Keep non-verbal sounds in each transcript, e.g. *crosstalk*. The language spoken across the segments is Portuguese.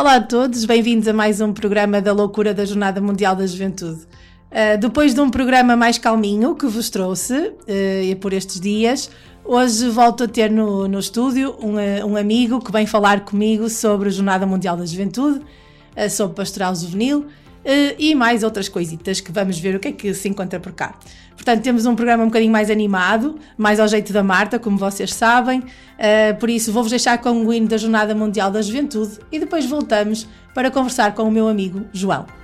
Olá a todos, bem-vindos a mais um programa da loucura da Jornada Mundial da Juventude. Uh, depois de um programa mais calminho que vos trouxe uh, por estes dias, hoje volto a ter no, no estúdio um, uh, um, amigo que vem falar comigo sobre a Jornada Mundial da Juventude, sobre pastoral juvenil e mais outras coisitas que vamos ver o que é que se encontra por cá. Portanto, temos um programa um bocadinho mais animado, mais ao jeito da Marta, como vocês sabem. Uh, por isso, vou-vos deixar com o hino da Jornada Mundial da Juventude e depois voltamos para conversar com o meu amigo João.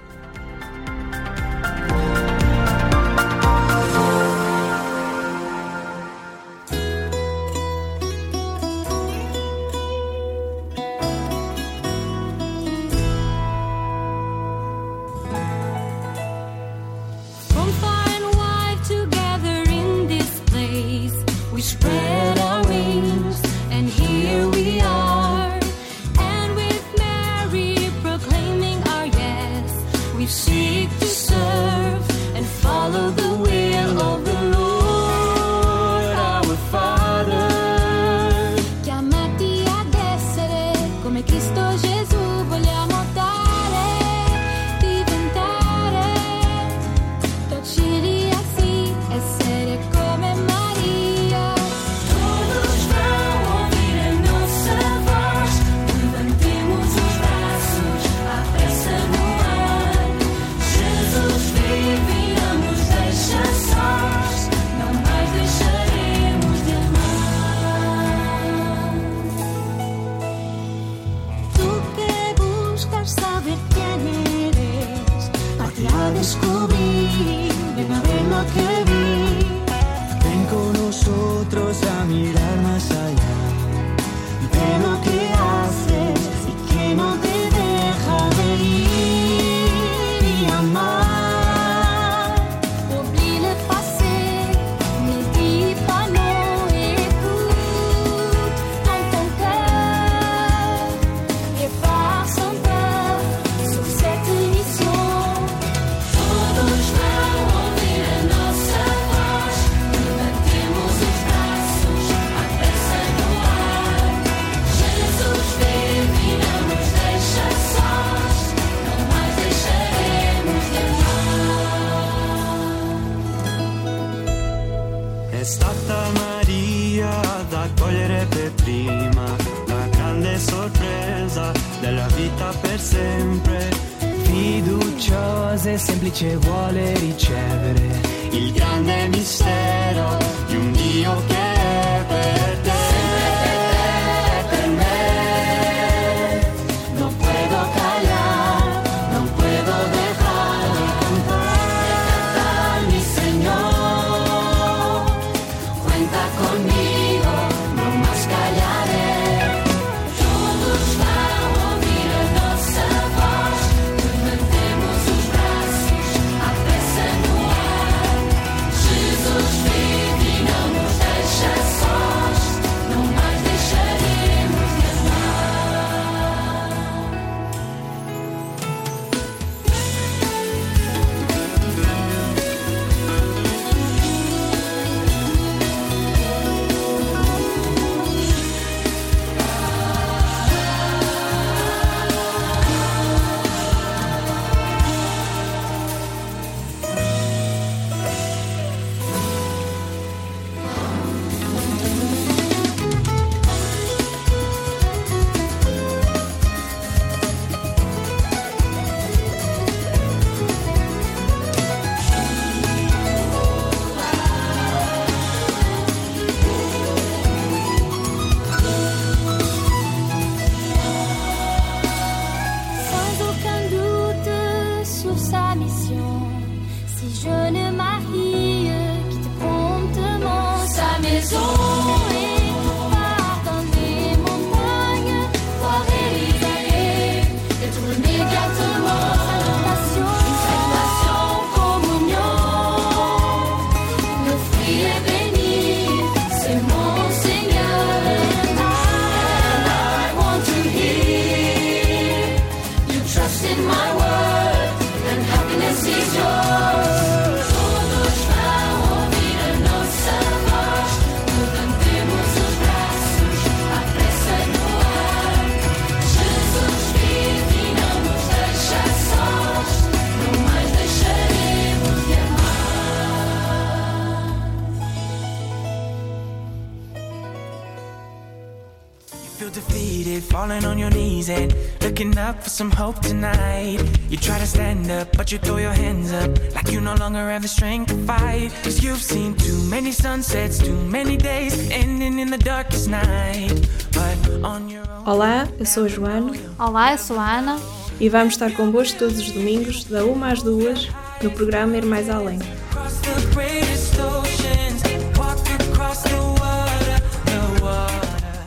Eu sou a Joana Olá, eu sou a Ana. e vamos estar convosco todos os domingos, da 1 às 2, no programa Ir Mais Além.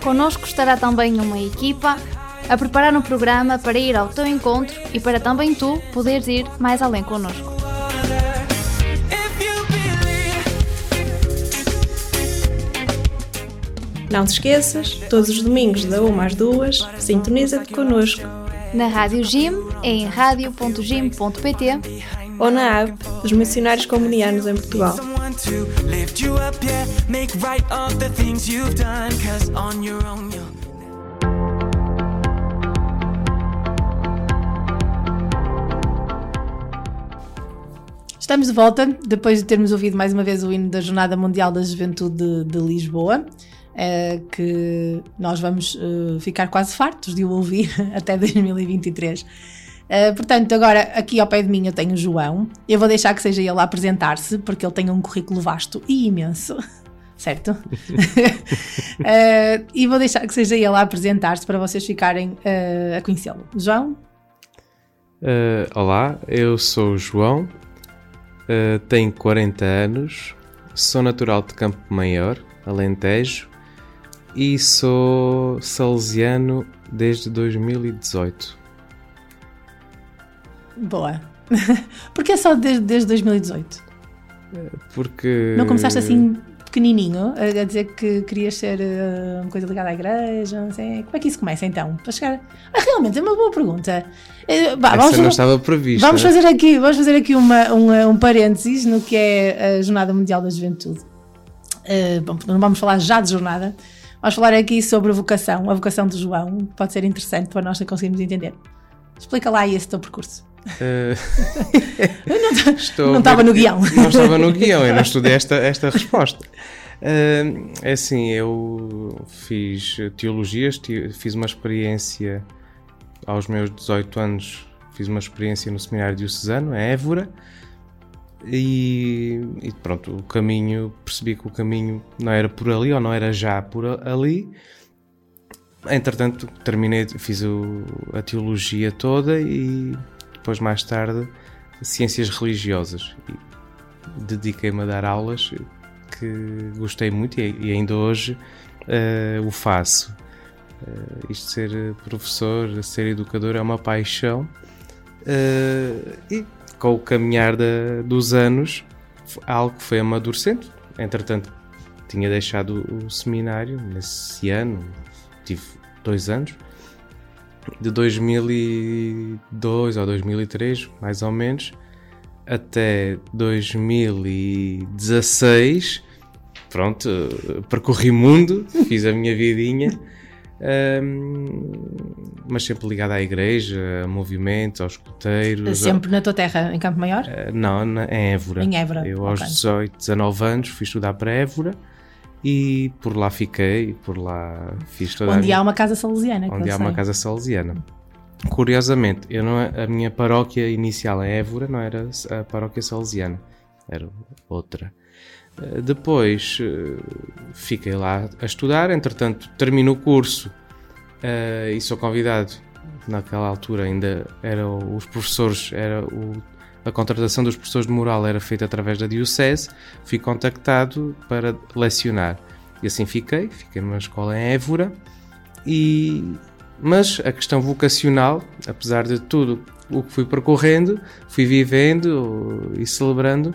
Connosco estará também uma equipa a preparar um programa para ir ao teu encontro e para também tu poderes ir mais além connosco. Não te esqueças, todos os domingos, da 1 às 2, sintoniza-te connosco. Na Rádio Gym, em radio.gym.pt ou na app dos Missionários Comunianos em Portugal. Estamos de volta, depois de termos ouvido mais uma vez o hino da Jornada Mundial da Juventude de, de Lisboa, eh, que nós vamos eh, ficar quase fartos de o ouvir *laughs* até 2023. Eh, portanto, agora aqui ao pé de mim eu tenho o João. Eu vou deixar que seja ele a apresentar-se, porque ele tem um currículo vasto e imenso. *laughs* Certo? *laughs* Eh, e vou deixar que seja ele a apresentar-se para vocês ficarem eh, a conhecê-lo. João? Uh, olá, eu sou o João, uh, tenho 40 anos, sou natural de Campo Maior, Alentejo, e sou salesiano desde 2018. Boa. *laughs* Porque é só desde, desde 2018? Porque. Não começaste assim pequenininho a dizer que querias ser eh, uma coisa ligada à igreja? Não sei. Como é que isso começa então? Para chegar. Ah, realmente, é uma boa pergunta. Eh, vá, Essa não estava prevista. vamos fazer aqui, vamos fazer aqui uma, uma- um parênteses no que é a Jornada Mundial da Juventude. Eh, bom, não vamos falar já de jornada, vamos falar aqui sobre a vocação, a vocação do João, pode ser interessante para nós conseguirmos entender. Explica lá esse teu percurso. *laughs* Uh, estou não estava no guião. Não estava no guião, eu não *laughs* estudei esta, esta resposta. Uh, assim, eu fiz teologias, fiz uma experiência aos meus 18 anos, fiz uma experiência no seminário diocesano, em Évora, e, e pronto, o caminho, percebi que o caminho não era por ali, ou não era já por ali. Entretanto, terminei, fiz o- a teologia toda e depois mais tarde ciências religiosas dediquei-me a dar aulas que gostei muito e, e ainda hoje eh, o faço. Eh, isto ser professor, ser educador é uma paixão eh, e com o caminhar dos anos algo que foi amadurecendo. Entretanto, tinha deixado o seminário nesse ano, tive dois anos de 2002 ou 2003, mais ou menos, até 2016. Pronto, percorri mundo, fiz a minha vidinha, *laughs* ehm, mas sempre ligado à igreja, a movimentos, aos escuteiros. Sempre na tua terra, em Campo Maior? Eh, Não, na- em Évora. Em Évora, Eu aos ok. 18, 19 anos fui estudar para Évora e por lá fiquei, por lá fiz toda a Onde minha- há uma casa salesiana. onde há uma sei. casa salesiana. Curiosamente, eu não, a minha paróquia inicial em Évora não era a paróquia salesiana, era outra. Eh, Depois eh, fiquei lá a estudar, entretanto termino o curso eh, e sou convidado. Naquela altura ainda eram os professores, era o- a contratação dos professores de moral era feita através da Diocese. Fui contactado para lecionar e assim fiquei. Fiquei numa escola em Évora e mas a questão vocacional, apesar de tudo o que fui percorrendo, fui vivendo e celebrando,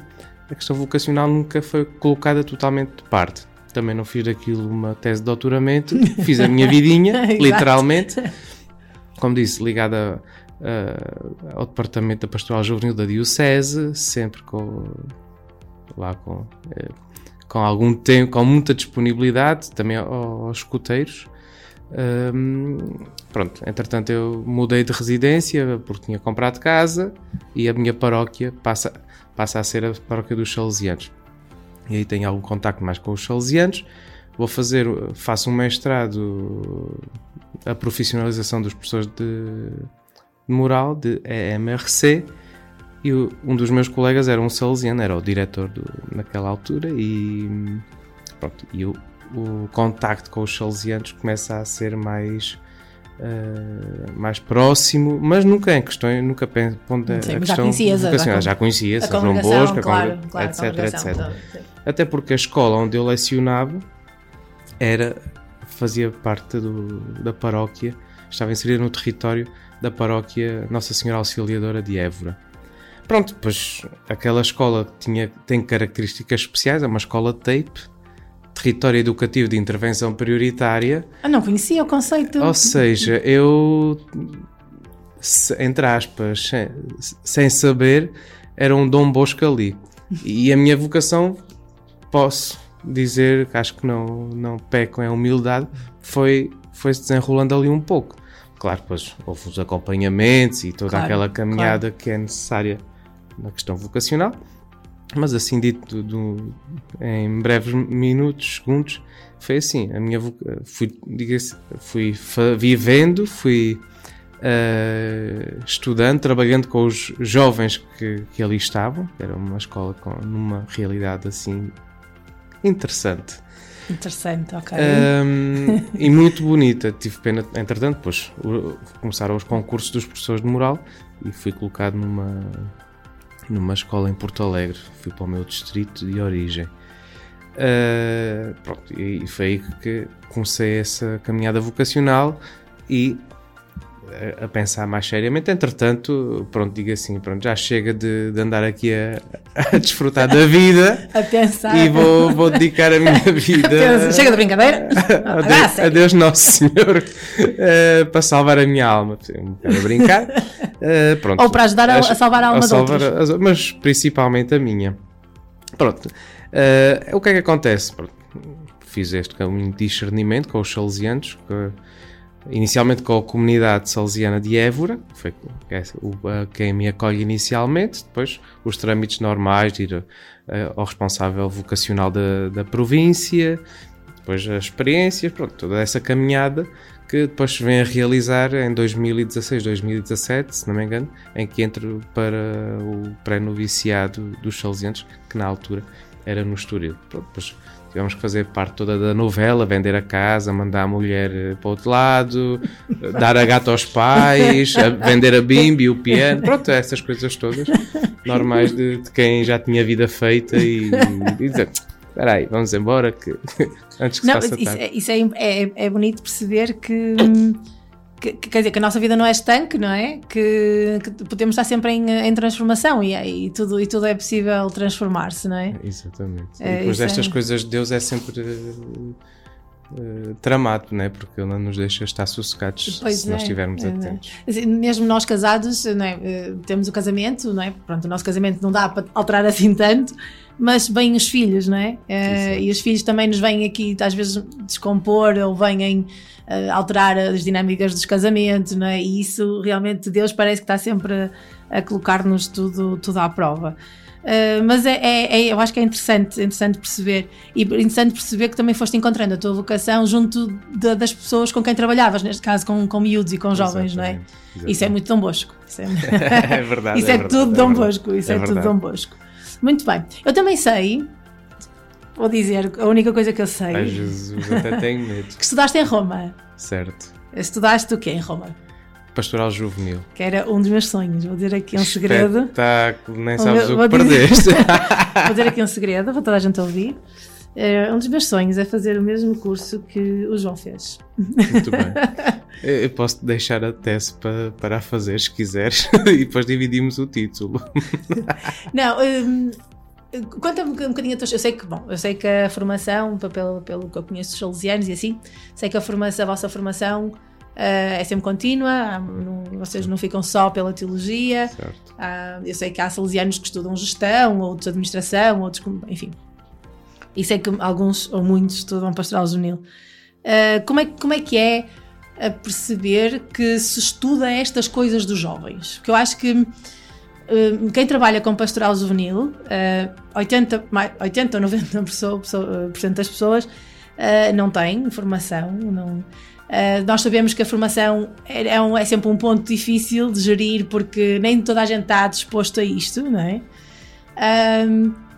a questão vocacional nunca foi colocada totalmente de parte. Também não fiz daquilo uma tese de doutoramento, *laughs* fiz a minha vidinha, *laughs* literalmente, como disse, ligada a- ao departamento da Pastoral Juvenil da Diocese, sempre com lá com, eh, com algum tempo, com muita disponibilidade, também ao- aos escuteiros. Hum, pronto, entretanto eu mudei de residência porque tinha comprado casa e a minha paróquia passa, passa a ser a paróquia dos Salesianos. E aí tenho algum contacto mais com os Salesianos. vou fazer, faço um mestrado a profissionalização dos professores de, moral, de EMRC, e um dos meus colegas era um salesiano, era o diretor do, naquela altura, e pronto, e o, o contacto com os salesianos começa a ser mais eh, mais próximo, mas nunca em questão, nunca pen- pondo a Sim, já questão vocacional. já conhecia, São João Bosco, claro, claro, etc, etc. então. Até porque a escola onde eu lecionava era, fazia parte do- da paróquia, estava inserida no território da paróquia Nossa Senhora Auxiliadora de Évora. Pronto, pois aquela escola tinha, tem características especiais, é uma escola tape, território educativo de intervenção prioritária, Ah, não conhecia o conceito. ou seja, eu, entre aspas, sem, sem saber, era um Dom Bosco ali. E a minha vocação, posso dizer que acho que não, não peco em humildade, foi, foi se desenrolando ali um pouco. Claro, depois houve os acompanhamentos e toda Claro, aquela caminhada que é necessária na questão vocacional. Mas assim dito do- em breves minutos, segundos, foi assim. A minha fui, fui vivendo, fui eh, estudando, trabalhando com os jovens que, que ali estavam. Era uma escola com numa realidade assim interessante. Interessante, ok. Ahm, *laughs* e muito bonita. Tive pena, entretanto, depois começaram os concursos dos professores de moral e fui colocado numa, numa escola em Porto Alegre. Fui para o meu distrito de origem. Ah, pronto, e foi aí que comecei essa caminhada vocacional e a- a pensar mais seriamente. Entretanto, pronto, digo assim, pronto, já chega de, de andar aqui a, a desfrutar da vida *laughs* a pensar. e vou, vou dedicar a minha vida Chega de brincadeira. A *laughs* Adeus, sério. adeus Nosso Senhor *laughs* eh, para salvar a minha alma. Um bocado a brincar. Eh, pronto. Ou para ajudar a- a salvar a alma de salvar outros. as- mas principalmente a minha. Pronto. Eh, o que é que acontece? Pronto, Fiz este caminho de discernimento com os salesianos, que- inicialmente com a comunidade salesiana de Évora, que foi é o- a quem me acolhe inicialmente, depois os trâmites normais de ir eh, ao responsável vocacional da, da província, depois as experiências, pronto, toda essa caminhada que depois se vem a realizar em 2016, 2017, se não me engano, em que entro para o pré-noviciado dos salesianos, que na altura era no Estoril. Pronto, depois tivemos que fazer parte toda da novela, vender a casa, mandar a mulher eh, para o outro lado, eh, dar a gata aos pais, a- vender a bimbi, o piano, pronto, essas coisas todas normais de, de quem já tinha vida feita e, e dizer, espera aí, vamos embora que *laughs* antes que Não, se faça isso, tarde. é, isso é, é, é bonito perceber que, que- que- Quer dizer, que a nossa vida não é estanque, não é? Que, que podemos estar sempre em, em transformação e, e, tudo, e tudo é possível transformar-se, não é? Exatamente. É, e depois é- destas coisas de Deus é sempre eh, eh, tramado, não é? Porque Ele não nos deixa estar sossegados Pois se nós é, estivermos é, atentos. Mesmo nós casados, não é? Eh, temos o casamento, não é? Pronto, o nosso casamento não dá para alterar assim tanto, mas vêm os filhos, não é? Eh, Exato. e os filhos também nos vêm aqui, às vezes, descompor ou vêm eh, alterar as dinâmicas dos casamentos, não é? E isso realmente Deus parece que está sempre a, a colocar-nos tudo, tudo à prova. Uh, mas é, é- é- eu acho que é interessante, interessante perceber e interessante perceber que também foste encontrando a tua vocação junto da- das pessoas com quem trabalhavas, neste caso com, com miúdos e com jovens, não é? Exatamente, Isso é muito *laughs* Dom Bosco. Isso é, É verdade. isso é, verdade, tudo Dom. Bosco. Isso é, tudo. Dom Bosco. Muito bem. Eu também sei, vou dizer, a única coisa que eu sei, Ai Jesus, até tenho *laughs* medo. que estudaste em Roma. Certo. Estudaste o quê em Roma? Pastoral juvenil. Que era um dos meus sonhos. Vou dizer aqui um segredo. Espetáculo, nem sabes o vou que dizer- perdeste. *laughs* Vou dizer aqui um segredo para toda a gente ouvir. Eh, um dos meus sonhos é fazer o mesmo curso que o João fez. Muito bem. *laughs* Eu posso deixar a tese para, para a fazer se quiseres *laughs* e depois dividimos o título. *laughs* Não, hum, conta-me um bocadinho a tua. Eu sei que, bom, eu sei que a formação, pelo, pelo que eu conheço dos salesianos e assim, sei que a, formação, a vossa formação eh, é sempre contínua, não- vocês não ficam só pela teologia. Há- eu sei que há salesianos que estudam gestão, outros administração, outros, enfim. E sei que alguns ou muitos estudam pastoral juvenil. Uh, como, é, como é que é a perceber que se estuda estas coisas dos jovens? Porque eu acho que uh, quem trabalha com pastoral juvenil, uh, 80, mais- 80 ou 90% *laughs* pessoa- pessoa- por cento das pessoas não têm formação, não, nós sabemos que a formação é, é, um, é, sempre um ponto difícil de gerir porque nem toda a gente está disposto a isto, não é?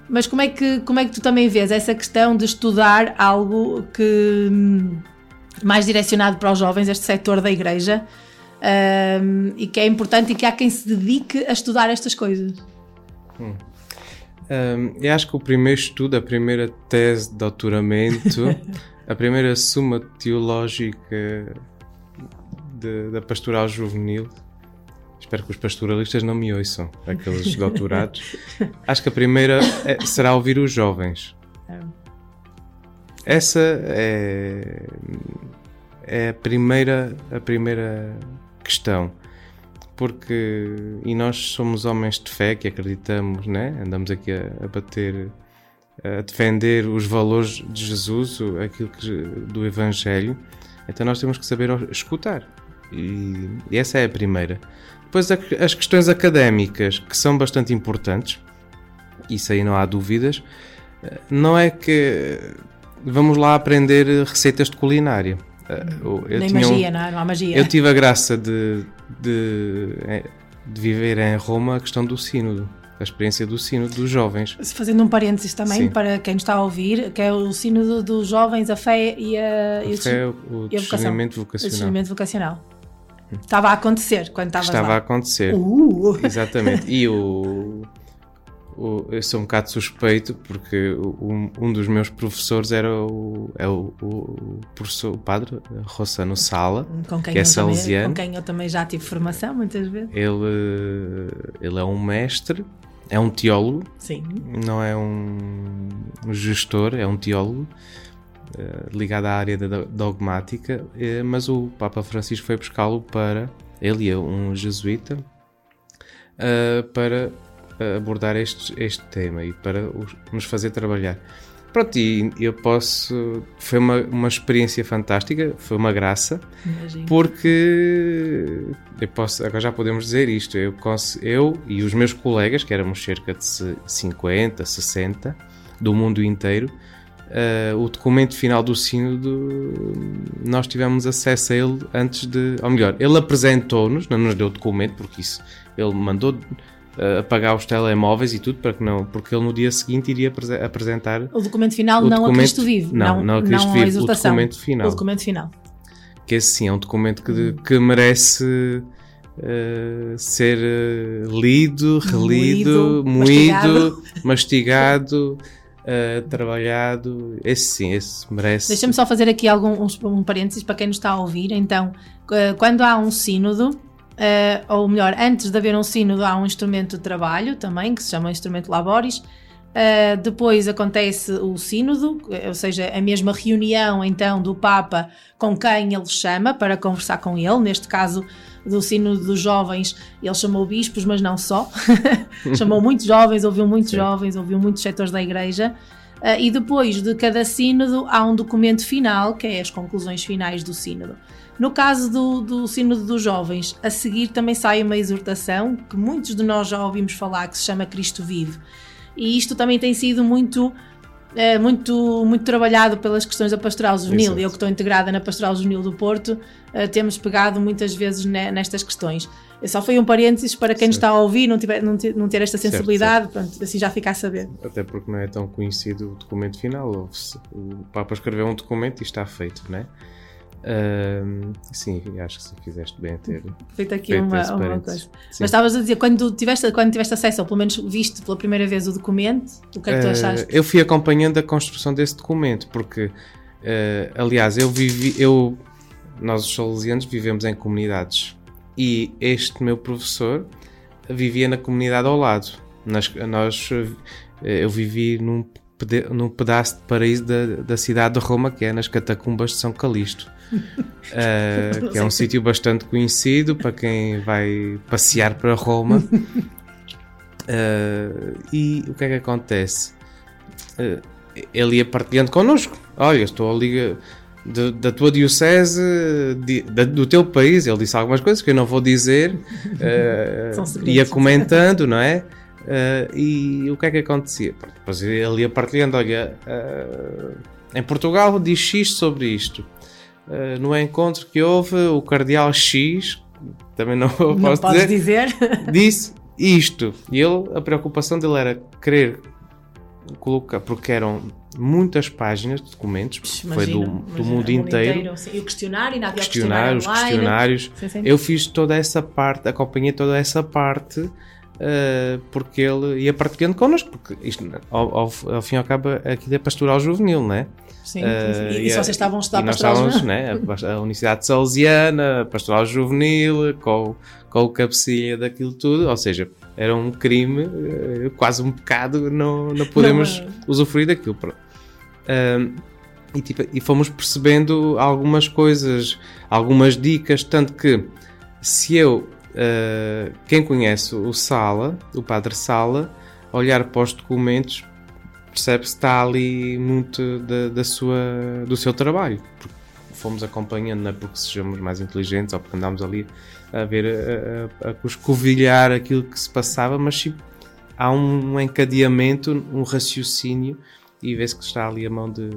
Mas como é, que, como é que tu também vês essa questão de estudar algo que hum, mais direcionado para os jovens, este setor da igreja, um, e que é importante e que há quem se dedique a estudar estas coisas? Hum. Um, eu acho que o primeiro estudo, a primeira tese de doutoramento *laughs* a primeira suma teológica de, da pastoral juvenil. Espero que os pastoralistas não me ouçam, aqueles doutorados. *laughs* Acho que a primeira é, será ouvir os jovens. É. Essa é, é a primeira, a primeira questão porque e nós somos homens de fé que acreditamos, né? Andamos aqui a, a bater a defender os valores de Jesus, aquilo que, do Evangelho, então nós temos que saber escutar. E, e essa é a primeira. Depois as questões académicas, que são bastante importantes, isso aí não há dúvidas, não é que vamos lá aprender receitas de culinária. Eu Nem magia, um, não, é? não há magia. Eu tive a graça de, de, de viver em Roma a questão do sínodo a experiência do Sínodo dos Jovens. Fazendo um parênteses também Sim. para quem está a ouvir, que é o Sínodo dos Jovens, a fé e a, a, e fé, o, discernimento vocacional. O discernimento vocacional. Estava a acontecer quando estavas Estava lá. a acontecer. Uh. *laughs* Exatamente. E o, o, eu sou um bocado suspeito porque um, um dos meus professores era o, é o, o professor, o padre Rossano Sala, que é salesiano. com quem eu também já tive formação muitas vezes. Ele, ele é um mestre é um teólogo, Sim. não é um, gestor, é um teólogo ligado à área da dogmática, uh, mas o Papa Francisco foi buscá-lo para, ele é um jesuíta, uh, para abordar este, este tema e para os, nos fazer trabalhar. Pronto, e eu posso. Foi uma, uma experiência fantástica, foi uma graça, Imagina. porque eu posso, agora já podemos dizer isto. Eu, eu e os meus colegas, que éramos cerca de 50, 60 do mundo inteiro, uh, o documento final do Sínodo, nós tivemos acesso a ele antes de. Ou melhor, ele apresentou-nos, não nos deu o documento, porque isso ele mandou apagar os telemóveis e tudo, para que não, porque ele no dia seguinte iria apresentar o documento final, o não documento, a Cristo Vive, não, não, não a Cristo não Vive, a o documento final. O documento final. Que esse sim é um documento que, que merece uh, ser uh, lido, relido, moído, mastigado, mastigado uh, trabalhado. Esse sim, esse merece. Deixa-me só fazer aqui algum, um, um parênteses para quem nos está a ouvir. Então, quando há um sínodo, Uh, ou melhor, antes de haver um sínodo há um instrumento de trabalho também, que se chama instrumento laboris. Uh, depois acontece o sínodo, ou seja, a mesma reunião então do Papa com quem ele chama para conversar com ele, neste caso do sínodo dos jovens, ele chamou bispos, mas não só, *laughs* chamou muitos jovens, ouviu muitos Sim. jovens, ouviu muitos setores da igreja, uh, e depois de cada sínodo há um documento final, que é as conclusões finais do sínodo. No caso do, do Sínodo dos Jovens, a seguir também sai uma exortação que muitos de nós já ouvimos falar, que se chama Cristo Vive. E isto também tem sido muito é, muito, muito trabalhado pelas questões da pastoral juvenil. Exato. Eu que estou integrada na pastoral juvenil do Porto, uh, temos pegado muitas vezes ne, nestas questões. Só foi um parênteses para quem nos está a ouvir não, tiver, não, ter, não ter esta sensibilidade, certo, certo. Pronto, assim já fica a saber. Até porque não é tão conhecido o documento final. O Papa escreveu um documento e está feito, não é? Uh, sim, acho que se fizeste bem a ter feito aqui feito uma, uma coisa. Sim. Mas estavas a dizer, quando tiveste, quando tiveste acesso, ou pelo menos viste pela primeira vez o documento, o que é que tu achaste? Uh, eu fui acompanhando a construção desse documento, porque, uh, aliás, eu vivi, eu, nós os salesianos vivemos em comunidades e este meu professor vivia na comunidade ao lado. Nós, nós eu vivi num, num pedaço de paraíso da, da cidade de Roma, que é nas catacumbas de São Calixto uh, *laughs* que é um sítio bastante conhecido para quem vai passear para Roma. Uh, e o que é que acontece? Uh, ele ia partilhando connosco. Olha, estou ali de, da tua diocese, de, do teu país. Ele disse algumas coisas que eu não vou dizer. *laughs* Uh, ia comentando, não é? Uh, e o que é que acontecia? Depois ele ia partilhando, olha, uh, em Portugal diz X sobre isto. Uh, no encontro que houve, o cardeal X, também não, *laughs* Não posso podes dizer, dizer. *laughs* disse isto. E ele, a preocupação dele era querer colocar, porque eram muitas páginas de documentos, foi do, Imagina, do imagina, mundo inteiro. sim. E o questionário, ainda havia o questionários, questionário online. questionários. Sim, sim. Eu fiz toda essa parte, acompanhei toda essa parte, eh, porque ele ia partilhando connosco, porque isto, ao, ao, ao fim e ao cabo, aquilo é pastoral juvenil, não é? Sim, sim, sim. Eh, E, e se a- vocês estavam a estudar e pastoral juvenil? né, a, Universidade Salesiana, a Pastoral Juvenil, com, com o cabecilha daquilo tudo, ou seja, era um crime, eh, quase um pecado, não, não podemos Não, usufruir daquilo. Ahm, e, tipo, e fomos percebendo algumas coisas, algumas dicas, tanto que se eu, ah, quem conhece o Sala, o Padre Sala, olhar para os documentos, percebe que está ali muito da, da sua, do seu trabalho. Porque fomos acompanhando, não é porque sejamos mais inteligentes ou porque andámos ali a ver, a, a, a coscovilhar aquilo que se passava, mas sim, há um encadeamento, um raciocínio e vê-se que está ali a mão de,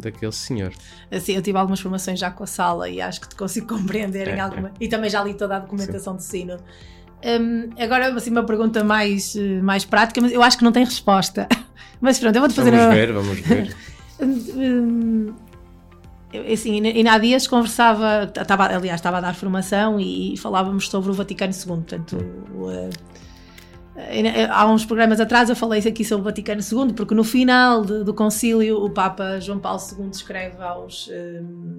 daquele senhor. Assim, eu tive algumas formações já com a sala e acho que te consigo *laughs* compreender em É, alguma. E também já li toda a documentação de sino. Hum, agora, assim, uma pergunta mais, mais prática, mas eu acho que não tem resposta. *laughs* Mas pronto, eu vou-te fazer Vamos uma. ver, vamos ver. *laughs* Hum, assim, ainda há dias conversava, estava, aliás, estava a dar formação e, falávamos sobre o Vaticano II. Portanto, o, eh, eh, há uns programas atrás eu falei aqui sobre o Vaticano II, porque no final de- do concílio o Papa João Paulo II escreve aos. hum,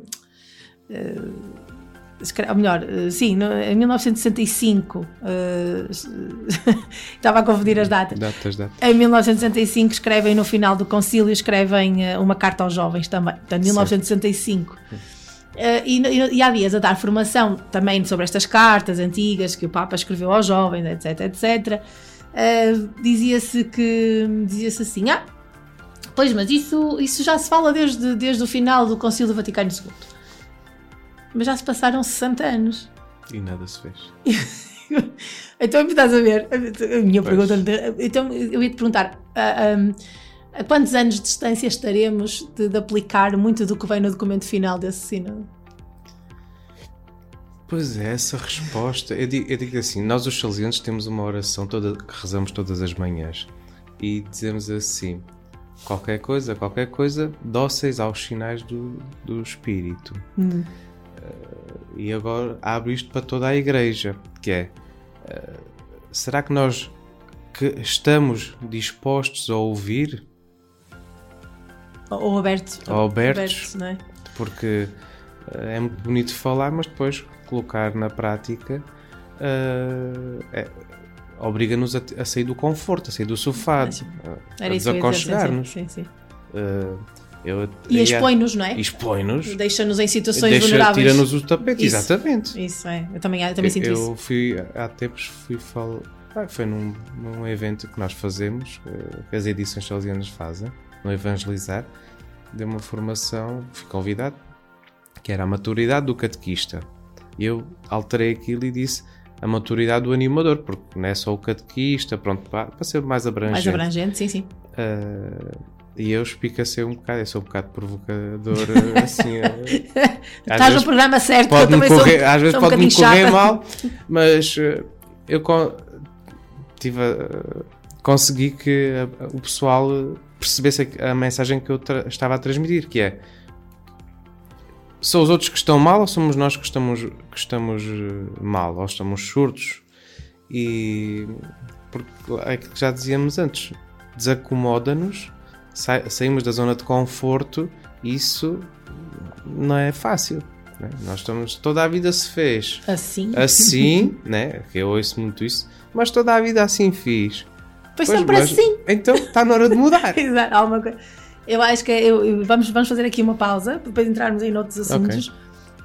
eh, escreve- ou melhor, eh, sim, no- em 1965, eh, *laughs* estava a confundir as datas. Datas, datas. Em 1965 escrevem no final do concílio escrevem eh, uma carta aos jovens também, portanto 1965. Eh, e, e- e há dias a dar formação também sobre estas cartas antigas que o Papa escreveu aos jovens, etc, etc. eh, dizia-se que dizia-se assim, ah, pois, mas isso, isso já se fala desde, desde o final do Concílio do Vaticano II. Mas já se passaram 60 anos. E nada se fez. *laughs* Então, estás a ver? A minha Pois. pergunta. Então, eu ia te perguntar: a, a- a quantos anos de distância estaremos de, de aplicar muito do que vem no documento final desse sínodo? Pois é, essa resposta. Eu digo, eu digo assim: nós, os salesianos, temos uma oração toda, que rezamos todas as manhãs e dizemos assim: qualquer coisa, qualquer coisa, dóceis aos sinais do, do Espírito. Hum. Eh, e agora abro isto para toda a igreja: que é, eh, será que nós que estamos dispostos a ouvir? Ou, ou abertos? Ou abertos. não é? porque eh, é muito bonito falar, mas depois colocar na prática eh, é- obriga-nos a, a sair do conforto, a sair do sofá, a, a eu desaconchegar-nos. Sim, sim. Eh, eu- E eu- expõe-nos, não é? expõe-nos, Deixa-nos em situações deixa- vulneráveis. tira-nos o tapete, Isso. exatamente. Isso é, eu também, eu também sinto eu isso. fui, há tempos fui falar, ah, foi num, num evento que nós fazemos, que as edições salesianas fazem, no Evangelizar, dei uma formação, fui convidado, que era a maturidade do catequista. Eu alterei aquilo e disse a maturidade do animador, porque não é só o catequista, pronto, para, para ser mais abrangente. Mais abrangente, sim, sim. Ah, e eu espicacei um bocado, eu sou um bocado provocador, *laughs* assim. eh, Estás no programa certo, que eu também sou, correr, às vezes um pode-me correr chata. mal, *laughs* mas eh, eu tive a- consegui que a- o pessoal percebesse a, mensagem que eu estava a transmitir, que é são os outros que estão mal ou somos nós que estamos, que estamos eh, mal, ou estamos surdos? E porque é aquilo que já dizíamos antes, desacomoda-nos, sa- saímos da zona de conforto, isso não é fácil. né? Nós estamos, toda a vida se fez Assim. assim, né? Que eu ouço muito isso, mas toda a vida assim fiz. Foi Pois, sempre mas- assim. Então está na hora de mudar. *laughs* Exato, alguma coisa. Eu acho que eu, eu- vamos, vamos fazer aqui uma pausa para depois entrarmos em outros assuntos.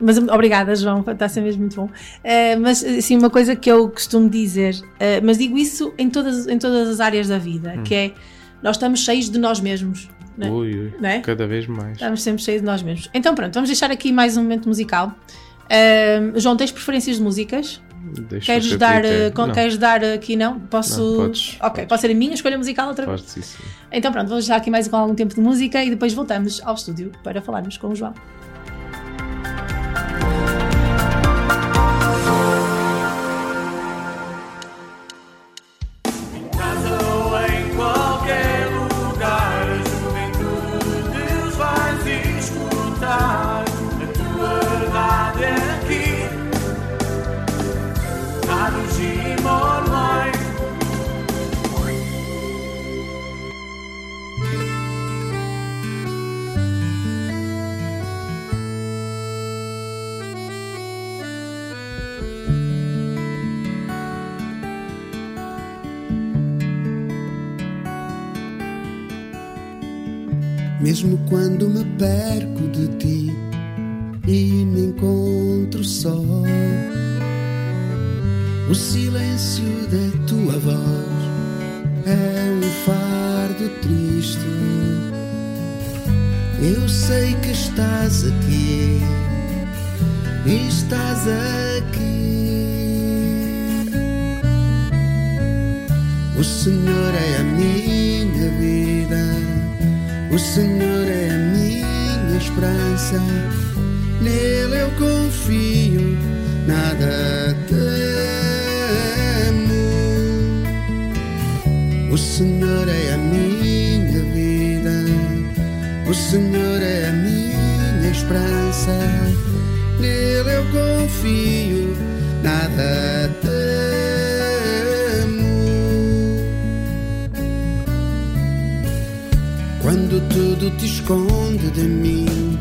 Mas um, obrigada, João, está a ser mesmo muito bom. Eh, mas assim, uma coisa que eu costumo dizer, eh, mas digo isso em todas, em todas as áreas da vida, que é nós estamos cheios de nós mesmos. Não é? Ui, ui, Não é? cada vez mais. Estamos sempre cheios de nós mesmos. Então pronto, vamos deixar aqui mais um momento musical. Eh, João, tens preferências de músicas? Deixa Queres teu dar, critério. eh, com- queres dar aqui, não? Posso. Não, podes, ok, podes. pode ser a minha escolha musical outra vez. Podes, isso. Então pronto, vou deixar aqui mais com algum tempo de música e depois voltamos ao estúdio para falarmos com o João. Mesmo quando me perco de ti e me encontro só, o silêncio da tua voz é um fardo triste. Eu sei que estás aqui, estás aqui. O Senhor é a minha vida. O Senhor é a minha esperança, nele eu confio, nada temo. O Senhor é a minha vida, o Senhor é a minha esperança, nele eu confio, nada temo. Tudo te esconde de mim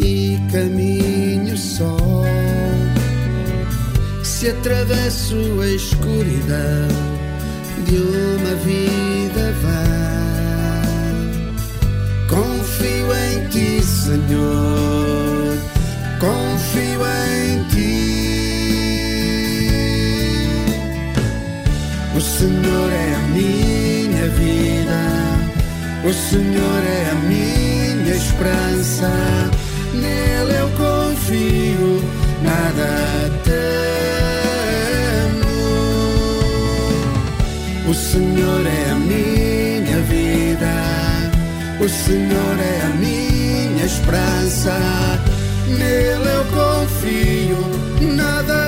e caminho só, se atravesso a escuridão de uma vida vã, confio em ti, Senhor, O Senhor é a minha esperança, nele eu confio, nada temo. O Senhor é a minha vida, o Senhor é a minha esperança, nele eu confio, nada temo.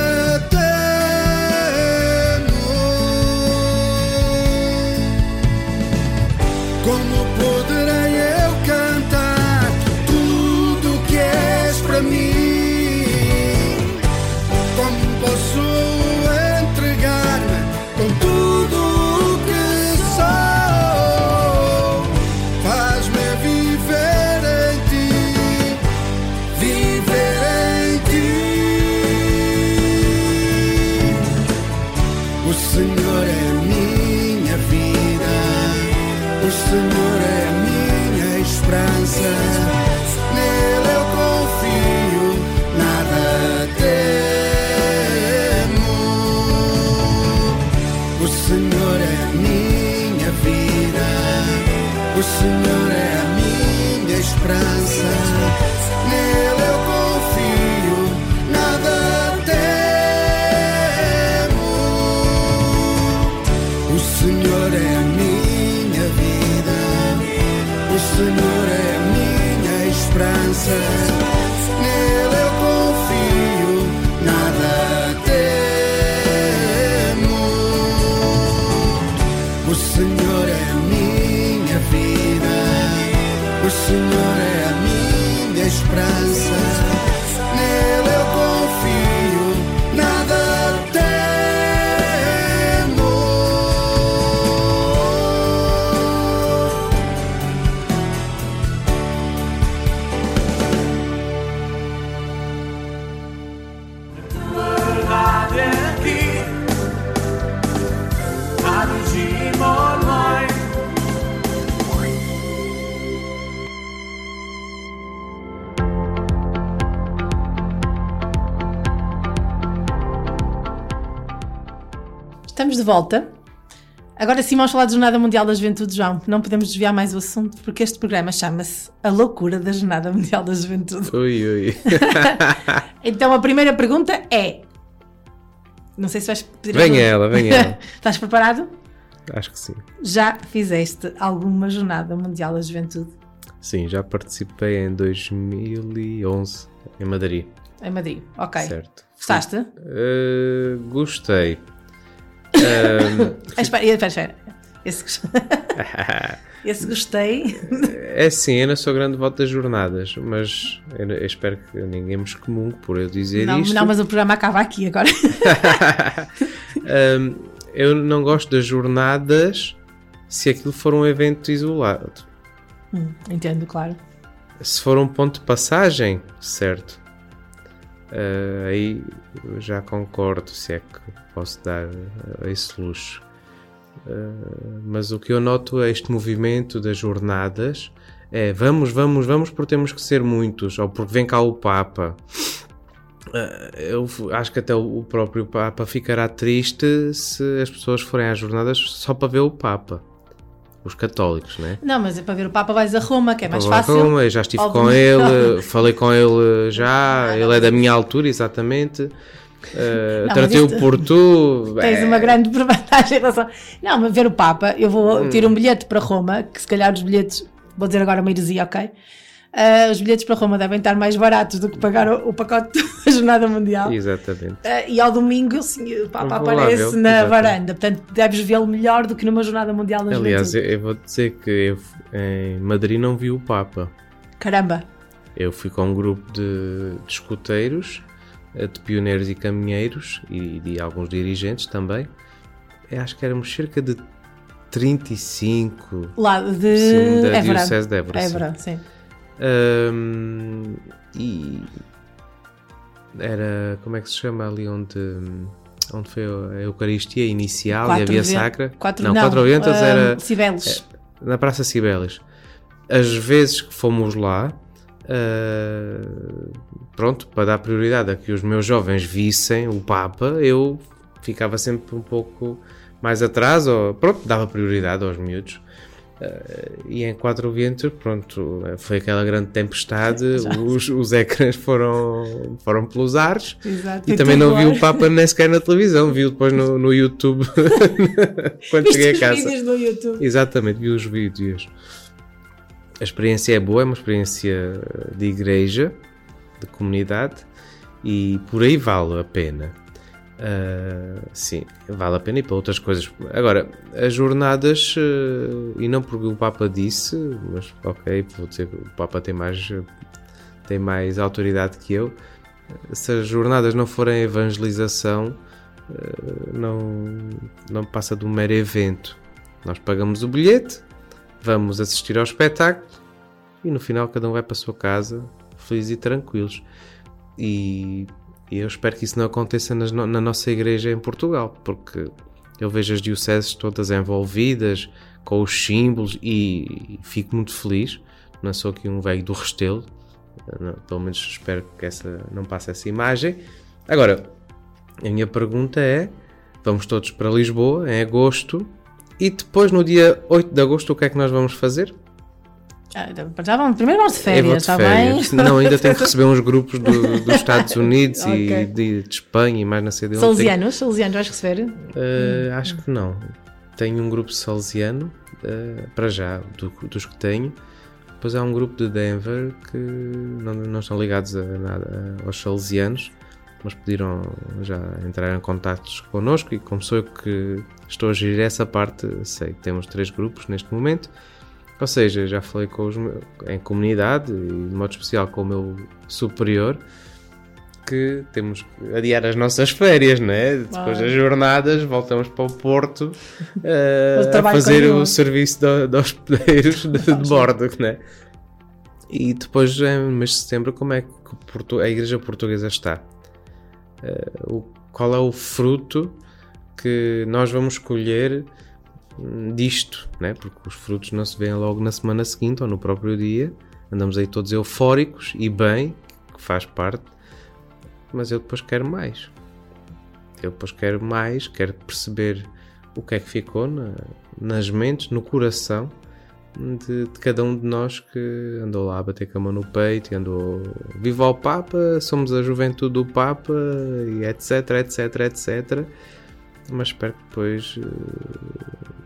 Estamos de volta. Agora sim vamos falar da Jornada Mundial da Juventude, João. Não podemos desviar mais o assunto porque este programa chama-se A Loucura da Jornada Mundial da Juventude. Ui, ui. *laughs* Então a primeira pergunta é: Não sei se vais pedir Venha ajuda. ela, venha ela. *laughs* Estás preparado? Acho que sim. Já fizeste alguma jornada mundial da juventude Sim, já participei em 2011 em Madrid. em Madrid? Ok. Certo. Gostaste? Uh, gostei. *laughs* Espera, espera. Esse, *laughs* Esse gostei. é assim, eu não sou grande voto das jornadas, mas eu, espero que ninguém me excomungue por eu dizer Não, isto. não, mas o programa acaba aqui agora. *laughs* Ahm, eu não gosto das jornadas se aquilo for um evento isolado. Hum, entendo, claro. Se for um ponto de passagem, certo. Ah, aí já concordo, se é que posso dar ah, esse luxo. Ah, mas o que eu noto é este movimento das jornadas. É vamos, vamos, vamos, porque temos que ser muitos, ou porque vem cá o Papa. Eu acho que até o próprio Papa ficará triste se as pessoas forem às jornadas só para ver o Papa. Os católicos, né? Não, mas é para ver o Papa vais a Roma, que é mais fácil. Roma, eu já estive com ele, falei com ele já, Ah, ele não, é da mas minha altura, exatamente. Uh, Não, Tratei-o mas isto- por tu. *laughs* Tens é, uma grande vantagem em relação. Não, mas ver o Papa, eu vou Hum. ter um bilhete para Roma, que se calhar os bilhetes, vou dizer agora uma heresia, ok? Ah, os bilhetes para Roma devem estar mais baratos do que pagar o, o pacote da Jornada Mundial. Exatamente. Ah, e ao domingo, sim, o Papa aparece na exatamente. varanda. Portanto, deves vê-lo melhor do que numa Jornada Mundial da Aliás, eu, eu vou dizer que eu, em Madrid não vi o Papa. Caramba! Eu fui com um grupo de, de escuteiros, eh, de pioneiros e caminheiros e de alguns dirigentes também. Eu acho que éramos cerca de 35 Lá de sim, da Évora. Diocese de Évora. sim. Évora, sim. Ahm, e era como é que se chama ali onde, onde foi a Eucaristia inicial e a Via Sacra? Quatro, não, quatro ventos ah, era Cibeles. na Praça Cibeles. As vezes que fomos lá, ah, pronto, para dar prioridade a que os meus jovens vissem o Papa, eu ficava sempre um pouco mais atrás, ou pronto, dava prioridade aos miúdos. Ah, e em Quatro Ventos, pronto, foi aquela grande tempestade, *laughs* os, os ecrãs foram, foram pelos ares. Exato. E Foi também não vi o Papa nem sequer na televisão, vi depois no, no YouTube *laughs* quando Viste cheguei a os casa. vídeos no YouTube. Exatamente, vi os vídeos. A experiência é boa, é uma experiência de igreja, de comunidade e por aí vale a pena. Ah, sim, vale a pena e para outras coisas. Agora, as jornadas, ah, e não porque o Papa disse, mas ok, vou dizer que o Papa tem mais, tem mais autoridade que eu. Se as jornadas não forem evangelização, ah, não, não passa de um mero evento. Nós pagamos o bilhete, vamos assistir ao espetáculo e no final cada um vai para a sua casa felizes e tranquilos. E, e eu espero que isso não aconteça nas na nossa igreja em Portugal, porque eu vejo as dioceses todas envolvidas com os símbolos e, fico muito feliz. Não sou aqui um velho do Restelo, pelo menos espero que essa, não passe essa imagem. Agora, a minha pergunta é: vamos todos para Lisboa em agosto e depois no dia 8 de agosto o que é que nós vamos fazer? Então, já vamos, primeiro vamos de férias, está bem? Não, ainda tenho que *laughs* receber uns grupos do- dos Estados Unidos Ok. e de, de Espanha e mais não sei de onde. Tenho- Salesianos, salesianos vais receber? Eh, acho que não. Tenho um grupo salesiano, eh, para já, do- dos que tenho. Depois há um grupo de Denver que não, não estão ligados a nada aos salesianos, mas pediram já entrar em contatos connosco e como sou eu que estou a gerir essa parte, sei que temos três grupos neste momento. Ou seja, já falei com os meus, em comunidade e de modo especial com o meu superior que temos que adiar as nossas férias, não é? Depois das jornadas voltamos para o Porto *laughs* o a fazer o serviço de, de hospedeiros de, de bordo, não é? E depois, em mês de setembro, como é que a Igreja Portuguesa está? Eh, o- qual é o fruto que nós vamos colher disto, né? porque os frutos não se veem logo na semana seguinte ou no próprio dia. Andamos aí todos eufóricos e bem, que faz parte, mas eu depois quero mais. Eu depois quero mais, quero perceber o que é que ficou na- nas mentes, no coração de, de cada um de nós que andou lá a bater com a mão no peito e andou viva ao Papa, somos a juventude do Papa e etc, etc, etc. Mas espero que depois eh,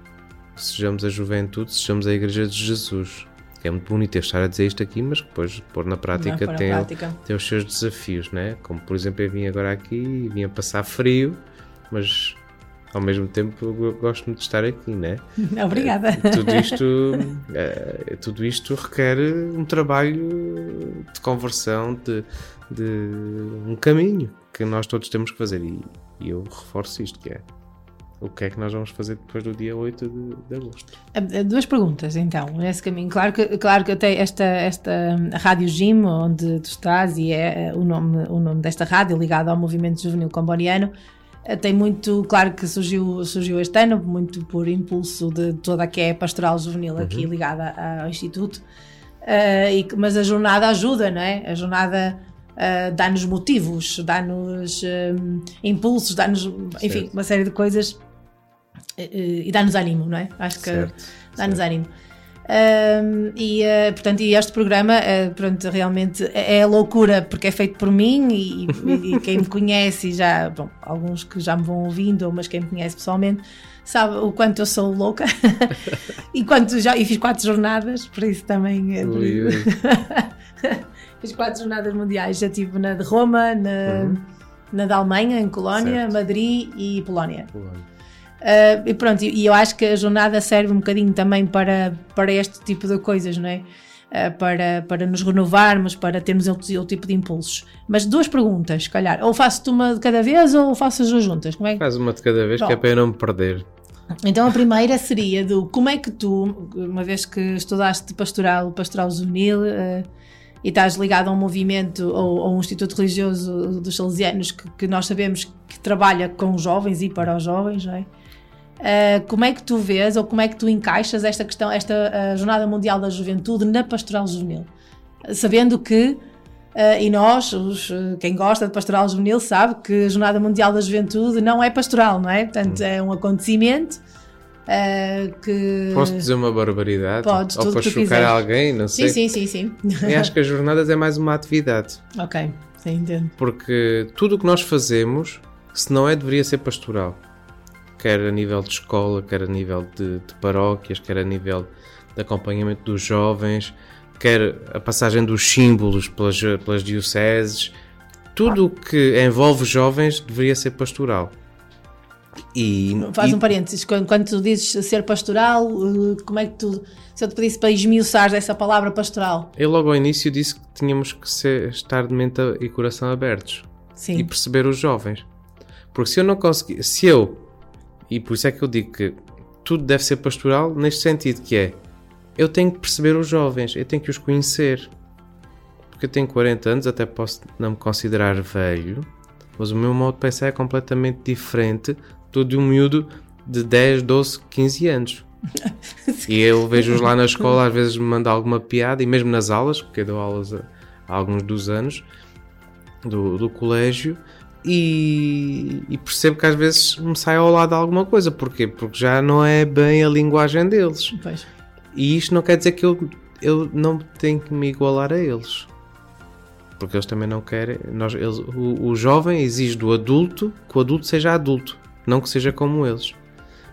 sejamos a juventude, sejamos a Igreja de Jesus. É muito bonito eu estar a dizer isto aqui, mas depois pôr na prática, pôr na tem, prática. tem os seus desafios, né? Como por exemplo, eu vim agora aqui e vim a passar frio, mas ao mesmo tempo gosto muito de estar aqui, né? *laughs* Obrigada. Tudo isto, *laughs* eh, tudo isto requer um trabalho de conversão, de, de um caminho que nós todos temos que fazer. E, e eu reforço isto, que é o que é que nós vamos fazer depois do dia 8 de, de agosto. Duas perguntas, então, nesse caminho. Claro que, claro que até esta, esta Rádio Gym, onde tu estás, e é uh, o nome, o nome desta rádio ligada ao movimento juvenil comboniano, uh, tem muito, claro que surgiu, surgiu este ano, muito por impulso de toda a que é pastoral juvenil aqui ligada ao Instituto, Uh, e- mas a jornada ajuda, não é? A jornada uh, dá-nos motivos, dá-nos um, impulsos, dá-nos, enfim, Certo. uma série de coisas eh, eh, e dá-nos ânimo, não é? Acho que dá-nos ânimo. Um, e eh, portanto, e este programa eh, pronto, realmente é é loucura porque é feito por mim e, e- e quem me conhece já, bom, alguns que já me vão ouvindo, mas quem me conhece pessoalmente sabe o quanto eu sou louca *laughs* e quanto já e fiz quatro jornadas, por isso também é Ui, ui. *laughs* Fiz quatro jornadas mundiais, já estive na de Roma, na, na da Alemanha, em Colónia, Certo. Madrid e Polónia. Uh, e pronto, e eu acho que a jornada serve um bocadinho também para, para este tipo de coisas, não é? Uh, para, para nos renovarmos, para termos outro, outro tipo de impulsos. Mas duas perguntas, se calhar. Ou faço-te uma de cada vez ou faço as duas juntas? Como é que... Faz uma de cada vez que é para eu não me perder. Então a primeira seria do como é que tu, uma vez que estudaste pastoral, pastoral juvenil eh, e estás ligado a um movimento ou a um instituto religioso dos salesianos que, que nós sabemos que trabalha com os jovens e para os jovens, não é? Eh, como é que tu vês ou como é que tu encaixas esta questão, esta eh, Jornada Mundial da Juventude na pastoral juvenil? Sabendo que, eh, e nós, os, quem gosta de pastoral juvenil, sabe que a Jornada Mundial da Juventude não é pastoral, não é? Portanto, é um acontecimento eh, que. Posso dizer uma barbaridade? Podes, Ou para chocar quiseres. alguém, não sei. Sim, sim, sim, sim. Eu acho que as jornadas é mais uma atividade. ok, sim, entendo. Porque tudo o que nós fazemos, se não é, deveria ser pastoral. Quer a nível de escola, quer a nível de, de paróquias, quer a nível de acompanhamento dos jovens, quer a passagem dos símbolos pelas, pelas dioceses. Tudo o que envolve jovens deveria ser pastoral. E, Faz e- um parênteses, quando, quando tu dizes ser pastoral, eh, como é que tu. Se eu te pedisse para esmiuçar essa palavra pastoral? eu logo ao início disse que tínhamos que ser- estar de mente e coração abertos. Sim. e perceber os jovens. Porque se eu não conseguir, se eu, e por isso é que eu digo que tudo deve ser pastoral neste sentido que é, eu tenho que perceber os jovens, eu tenho que os conhecer. Porque eu tenho 40 anos, até posso não me considerar velho, mas o meu modo de pensar é completamente diferente do de um miúdo de 10, 12, 15 anos. *laughs* e eu vejo-os lá na escola, às vezes me manda alguma piada, e mesmo nas aulas, porque eu dou aulas há alguns dos anos, do, do colégio e, e percebo que às vezes me sai ao lado alguma coisa. Porquê? Porque já não é bem a linguagem deles. Pois. E isto não quer dizer que eu, eu não tenho que me igualar a eles. Porque eles também não querem. Nós, eles, o, o jovem exige do adulto que o adulto seja adulto, não que seja como eles.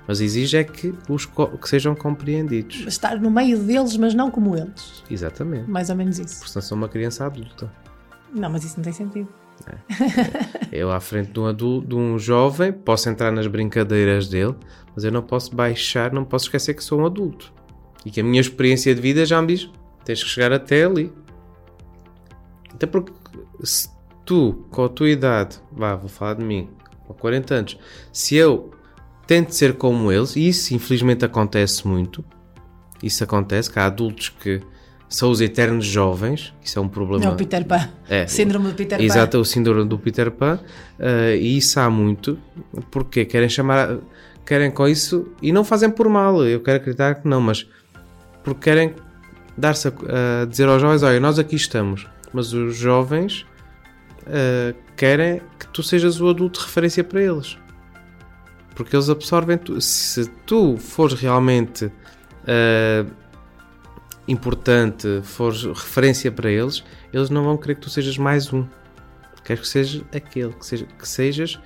Mas exige é que, os, que sejam compreendidos. Estar no meio deles, mas não como eles. Exatamente. Mais ou menos isso. Porque senão sou uma criança adulta. Não, mas isso não tem sentido. Eu à frente de um adulto, de um jovem, posso entrar nas brincadeiras dele, mas eu não posso baixar, não posso esquecer que sou um adulto. E que a minha experiência de vida já me diz, tens que chegar até ali. Até porque se tu, com a tua idade, vá, vou falar de mim, com 40 anos, se eu tento ser como eles, e isso infelizmente acontece muito, isso acontece, que há adultos que são os eternos jovens, isso é um problema. Não, Peter Pan. É. Síndrome de Peter Pan. Exato, o síndrome do Peter Pan. eh, e isso há muito. Porque querem chamar. Querem com isso. E não fazem por mal. Eu quero acreditar que não, mas. Porque querem dar-se a, a dizer aos jovens: olha, nós aqui estamos. Mas os jovens eh, querem que tu sejas o adulto de referência para eles. Porque eles absorvem. Tu, se tu fores realmente. Importante, fores referência para eles, eles não vão querer que tu sejas mais um. Queres que sejas aquele, que, seja, que sejas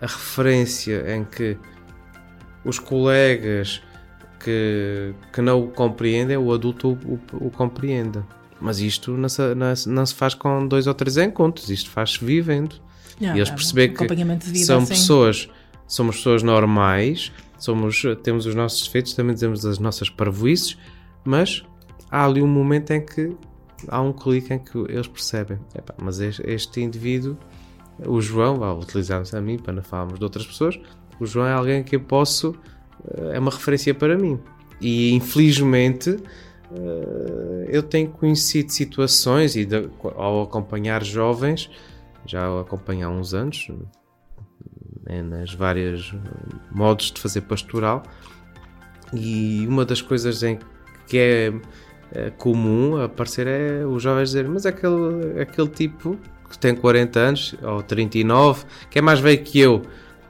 a referência em que os colegas que, que não o compreendem, o adulto o, o, o compreenda. Mas isto não se, não, não se faz com dois ou três encontros, isto faz-se vivendo. E eles um que vida, são sim. pessoas, somos pessoas normais, somos, temos os nossos defeitos, também temos as nossas parvoices, mas há ali um momento em que há um clique em que eles percebem, "Epá, mas este, indivíduo, o João, ao utilizarmos a mim para não falarmos de outras pessoas, o João é alguém que eu posso, eh, é uma referência para mim. E infelizmente eh, eu tenho conhecido situações e de- ao acompanhar jovens, já acompanho há uns anos, eh, nas várias modos de fazer pastoral, e uma das coisas em que é comum aparecer é os jovens dizer mas aquele, aquele tipo que tem 40 anos ou 39, que é mais velho que eu,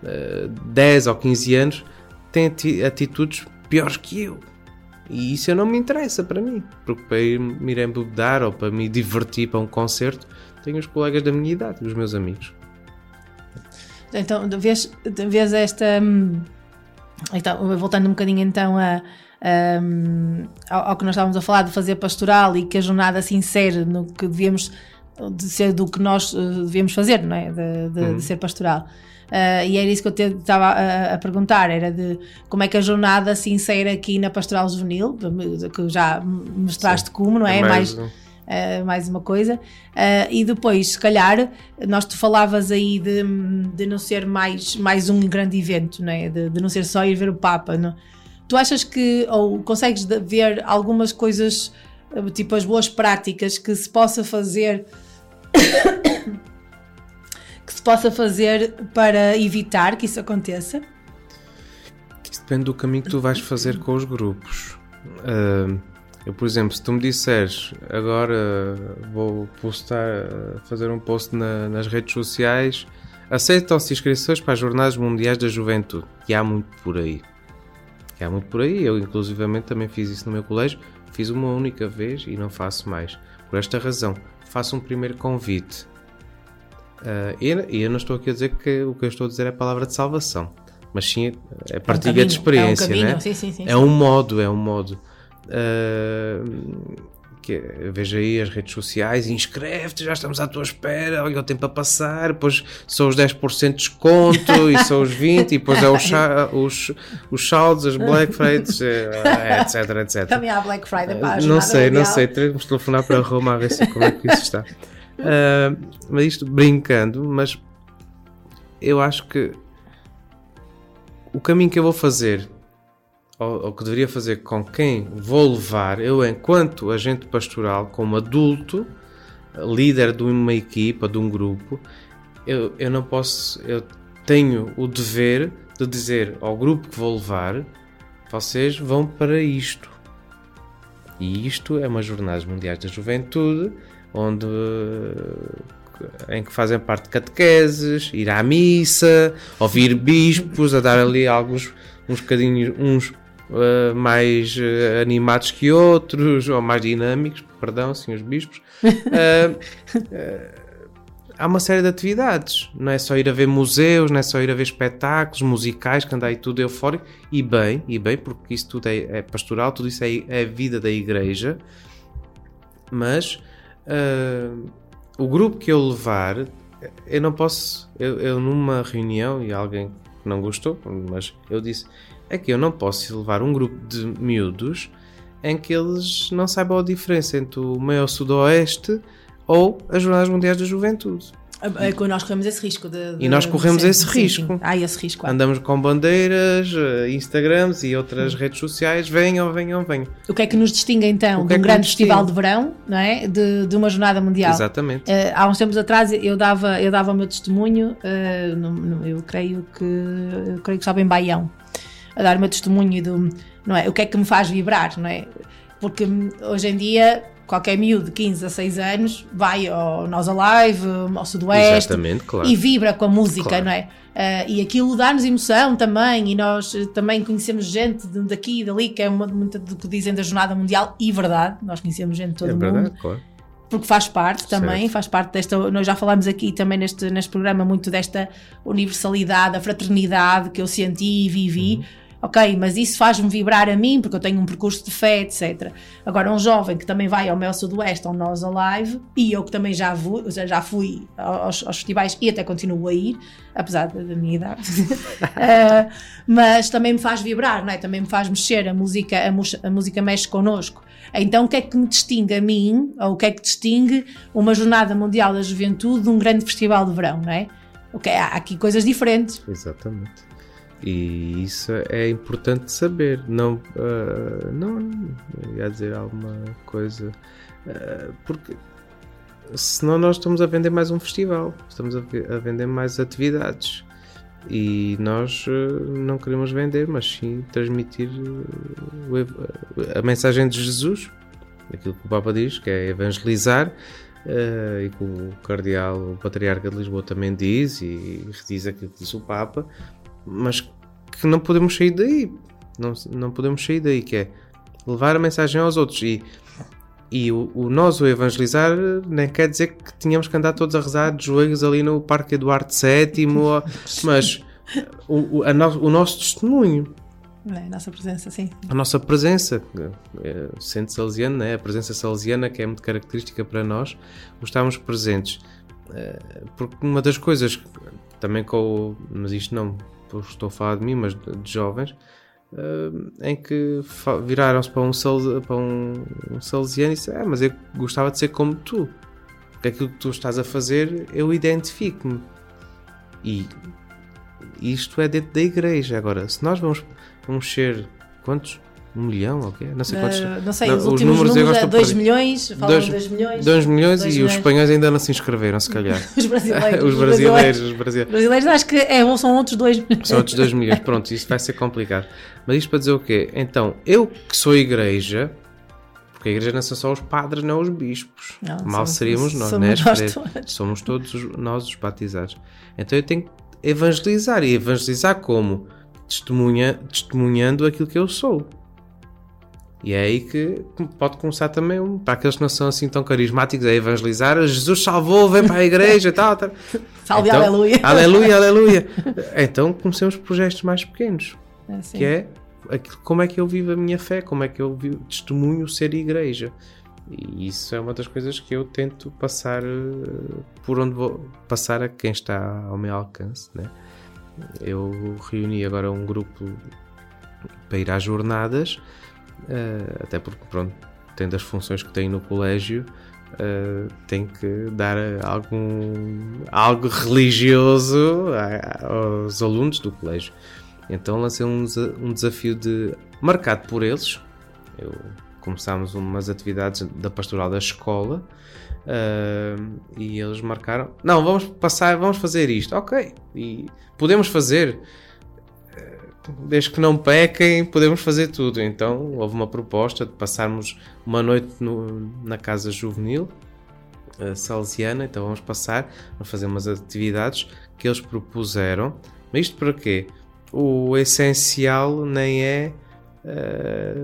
eh, 10 ou 15 anos, tem ati- atitudes piores que eu. E isso não me interessa para mim, porque para ir, me ir embebedar ou para me divertir para um concerto, tenho os colegas da minha idade, os meus amigos. Então, vês, vês esta. hum, Então, voltando um bocadinho então a, a, hum, ao, ao que nós estávamos a falar de fazer pastoral e que a jornada se insere no que devíamos de ser do que nós eh, devíamos fazer, não é? De, de- de ser pastoral. Ah, e era isso que eu estava a, a perguntar, era de como é que a jornada se insere aqui na pastoral juvenil, que já mostraste como, não é? É mais mais um- Uh, mais uma coisa. Uh, e depois, se calhar, nós tu falavas aí de, de não ser mais, mais um grande evento, não é? de, de não ser só ir ver o Papa. Não? Tu achas que, ou consegues ver algumas coisas, uh, tipo as boas práticas, que se possa fazer. *coughs* que se possa fazer para evitar que isso aconteça? Isso depende do caminho que tu vais fazer com os grupos. Ah, eu, por exemplo, se tu me disseres agora vou postar, fazer um post na- nas redes sociais, aceitam-se inscrições para as Jornadas Mundiais da Juventude. E há muito por aí. Há muito por aí. Eu, inclusivamente, também fiz isso no meu colégio. Fiz uma única vez e não faço mais. Por esta razão, faço um primeiro convite. Ah, e eu não estou aqui a dizer que o que eu estou a dizer é a palavra de salvação, mas sim é partilha caminho, de experiência, é um caminho, né? sim, sim, sim, é um modo, é um modo. Ah, que é, veja aí as redes sociais, inscreve-te, já estamos à tua espera, olha o tempo a passar, depois são os 10% de desconto, e são os 20%, e depois é os, os, os saldos, as Black Fridays, eh, etc, etc. Também há Black Friday para a Não sei, não sei. Teremos de telefonar para Roma a ver se, como é que isso está. Ah, mas isto brincando, mas eu acho que o caminho que eu vou fazer, ou, ou que deveria fazer com quem vou levar, eu enquanto agente pastoral, como adulto, líder de uma equipa, de um grupo, eu, eu não posso, eu tenho o dever de dizer ao grupo que vou levar, vocês vão para isto. E isto é uma Jornadas Mundiais da Juventude, onde eh, em que fazem parte catequeses, ir à missa, ouvir bispos, a dar ali alguns uns bocadinhos, uns eh, mais eh, animados que outros, ou mais dinâmicos, perdão, sim, os bispos. *laughs* Eh, há uma série de atividades, não é só ir a ver museus, não é só ir a ver espetáculos musicais, que anda aí tudo eufórico, e bem, e bem, porque isso tudo é, é pastoral, tudo isso é, é a vida da igreja, mas ah, o grupo que eu levar, eu não posso, eu, eu numa reunião, e alguém não gostou, mas eu disse, é que eu não posso levar um grupo de miúdos em que eles não saibam a diferença entre o meio sudoeste ou as Jornadas Mundiais da Juventude. Que nós corremos esse risco. De, de- E nós corremos esse risco. Há esse risco. Andamos com bandeiras, eh, Instagrams e outras redes sociais. Venham, venham, venham. O que é que nos distingue então de é um grande festival de verão, não é? De, de uma jornada mundial. Exatamente. Eh, há uns tempos atrás eu dava, eu dava o meu testemunho, eh, no- no- eu creio que eu creio que estava em Baião, a dar o meu testemunho do, não é? O que é que me faz vibrar, não é? Porque hoje em dia, qualquer miúdo de 15 a 6 anos vai ao Nós Alive, ao Sudoeste claro. e vibra com a música, Claro. não é? Ah, e aquilo dá-nos emoção também, e nós também conhecemos gente daqui e dali, que é uma- muito do que dizem da Jornada Mundial, e verdade, nós conhecemos gente de todo É o verdade, mundo, claro. porque faz parte também, Certo. faz parte desta. Nós já falámos aqui também neste, neste programa muito desta universalidade, a fraternidade que eu senti e vivi. Uhum. Ok, mas isso faz-me vibrar a mim, porque eu tenho um percurso de fé, etc. Agora, um jovem que também vai ao Mel Sudoeste, ao Nós Alive, e eu que também já, vou, já, fui aos, aos festivais e até continuo a ir, apesar da, da minha idade, *laughs* Eh, mas também me faz vibrar, não é? Também me faz mexer, a música, a, a música mexe connosco. Então, o que é que me distingue a mim, ou o que é que distingue uma Jornada Mundial da Juventude de um grande festival de verão, não é? Ok, há aqui coisas diferentes. Exatamente. E isso é importante saber. Não, ah, não ia dizer alguma coisa. ah, porque senão nós estamos a vender mais um festival, estamos a, a vender mais atividades. E nós ah, não queremos vender, mas sim transmitir a mensagem de Jesus, aquilo que o Papa diz, que é evangelizar. ah, e que o cardeal, o patriarca de Lisboa também diz e diz aquilo que disse o Papa, mas que não podemos sair daí. Não, não podemos sair daí, que é levar a mensagem aos outros. E, e o, o nós o evangelizar nem quer dizer que tínhamos que andar todos a rezar de joelhos ali no Parque Eduardo VII, *laughs* mas o, o, no- o nosso testemunho, é? A nossa presença, sim. a nossa presença, é, sendo salesiano, né? a presença salesiana que é muito característica para nós, o estarmos presentes. Eh, Porque uma das coisas, também com o, mas isto não estou a falar de mim, mas de, de jovens, eh, em que viraram-se para um, para um, um salesiano e disseram, ah, mas eu gostava de ser como tu. Porque aquilo que tu estás a fazer, eu identifico-me. E isto é dentro da igreja. Agora, se nós vamos, vamos ser quantos? Um milhão ou quê? Não sei quantos. Uh, não sei, Não, os os últimos números eu números é gosto de 2 perder. milhões, falam Dois- de 2 milhões. 2 milhões Dois e os espanhóis ainda não se inscreveram, se calhar. *laughs* Os *laughs* brasileiros. os brasileiros, os brasileiros. brasileiros acho que é, são outros 2 milhões. São outros 2 milhões. Pronto, isso vai ser complicado. Mas isto para dizer o quê? Então, eu que sou igreja, porque a igreja não são só os padres, não os bispos. Não, Mal somos- seríamos nós, somos né? nós todos. Somos todos os- nós os batizados. Então eu tenho que evangelizar. E evangelizar como? Testemunha, testemunhando aquilo que eu sou. E é aí que pode começar também, um- para aqueles que não são assim tão carismáticos, a evangelizar. Jesus salvou, vem para a igreja, tal, tal. *laughs* Salve, Então, aleluia. *laughs* Aleluia, aleluia. Então comecemos por gestos mais pequenos, É, que é como é que eu vivo a minha fé, como é que eu vivo, testemunho ser igreja. E isso é uma das coisas que eu tento passar eh, por onde vou passar a quem está ao meu alcance. Né? Eu reuni agora um grupo para ir às jornadas, eh, até porque pronto, tendo as funções que tenho no colégio, eh, tem que dar algum algo religioso a- aos alunos do colégio. Então lancei um, um desafio de marcado por eles. Eu, começámos umas atividades da pastoral da escola eh, e eles marcaram. Não, vamos passar, vamos fazer isto. Ok. E podemos fazer. Desde que não pequem, podemos fazer tudo. Então houve uma proposta de passarmos uma noite no- na casa juvenil eh, salesiana. Então vamos passar a fazer umas atividades que eles propuseram. Mas isto para quê? O essencial nem é. eh,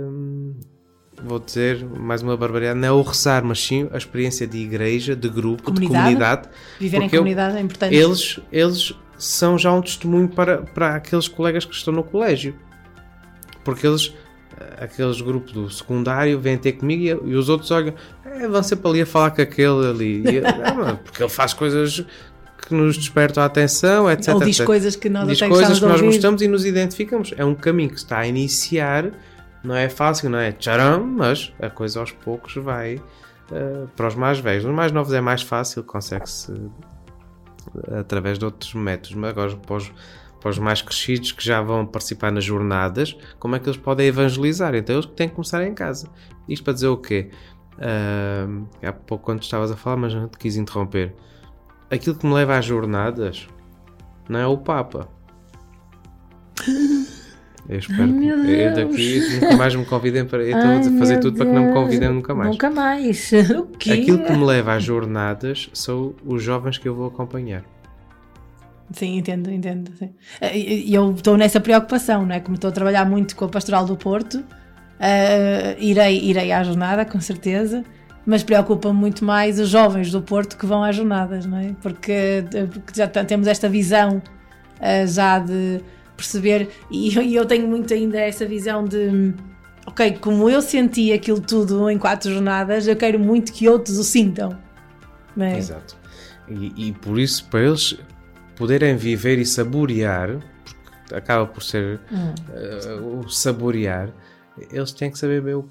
vou dizer mais uma barbaridade, não é o rezar, mas sim a experiência de igreja, de grupo, Comunidade. de comunidade. Viver em Porque eu- comunidade é importante. Eles, eles são já um testemunho para, para aqueles colegas que estão no colégio. Porque eles, eh, aqueles grupos do secundário, vêm ter comigo e, e os outros olham, "É, vão sempre ali a falar com aquele ali. E eu, *laughs* "Ah, mas porque ele faz coisas que nos despertam a atenção, etc. Ou diz etc." coisas que nós diz coisas que nós ouvir. gostamos e nos identificamos. É um caminho que está a iniciar, não é fácil, não é tcharam, mas a coisa aos poucos vai eh, para os mais velhos. Os mais novos é mais fácil, consegue-se eh, através de outros métodos, mas agora para os, para os mais crescidos que já vão participar nas jornadas, como é que eles podem evangelizar? Então eles têm que começar em casa. Isto para dizer o quê? Ah, há pouco quando estavas a falar, mas não te quis interromper. Aquilo que me leva às jornadas não é o Papa. *laughs* Eu espero. meu que- eu Deus. daqui nunca mais me convidem para. Eu estou a fazer tudo para que não me Deus. convidem nunca mais. Nunca mais. *laughs* O quê? Aquilo que me leva às jornadas são os jovens que eu vou acompanhar. Sim, entendo, entendo. sim. Eh, eu estou nessa preocupação, não é? Como estou a trabalhar muito com a Pastoral do Porto, eh, irei, irei à jornada, com certeza, mas preocupa-me muito mais os jovens do Porto que vão às jornadas, não é? Porque, eh, porque já temos esta visão eh, já de perceber, e eu, tenho muito ainda essa visão de. Ok, como eu senti aquilo tudo em quatro jornadas, eu quero muito que outros o sintam. É? Exato. E, e por isso, para eles poderem viver e saborear, porque acaba por ser eh, o saborear, eles têm que saber bem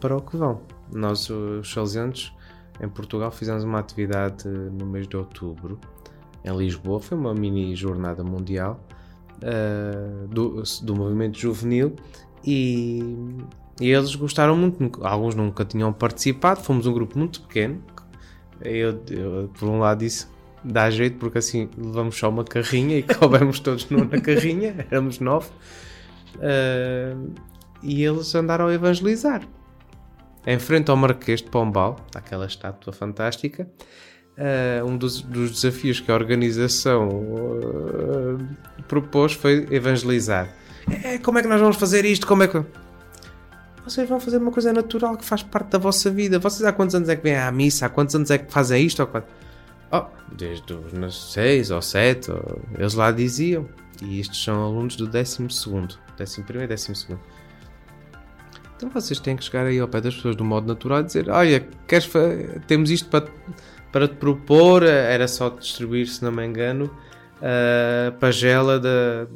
para o que vão. Nós, os salesianos, em Portugal, fizemos uma atividade no mês de outubro, em Lisboa, foi uma mini jornada mundial eh, do, do movimento juvenil e, e eles gostaram muito, alguns nunca tinham participado, fomos um grupo muito pequeno, eu, eu, por um lado disse dá jeito porque assim levamos só uma carrinha e *laughs* coubemos todos numa *laughs* carrinha, éramos nove. Ah, e eles andaram a evangelizar. Em frente ao Marquês de Pombal, aquela estátua fantástica. Ah, um dos, dos desafios que a organização ah, propôs foi evangelizar. É, como é que nós vamos fazer isto? Como é que vocês vão fazer uma coisa natural que faz parte da vossa vida. Vocês há quantos anos é que vêm à missa? Há quantos anos é que fazem isto? Ou? Oh, desde os 6 ou 7, eles lá diziam. E estes são alunos do 12, 11 e 12. Então vocês têm que chegar aí ao pé das pessoas do modo natural e dizer: Olha, queres fa- temos isto para, para te propor. Era só distribuir, se não me engano, a pagela da,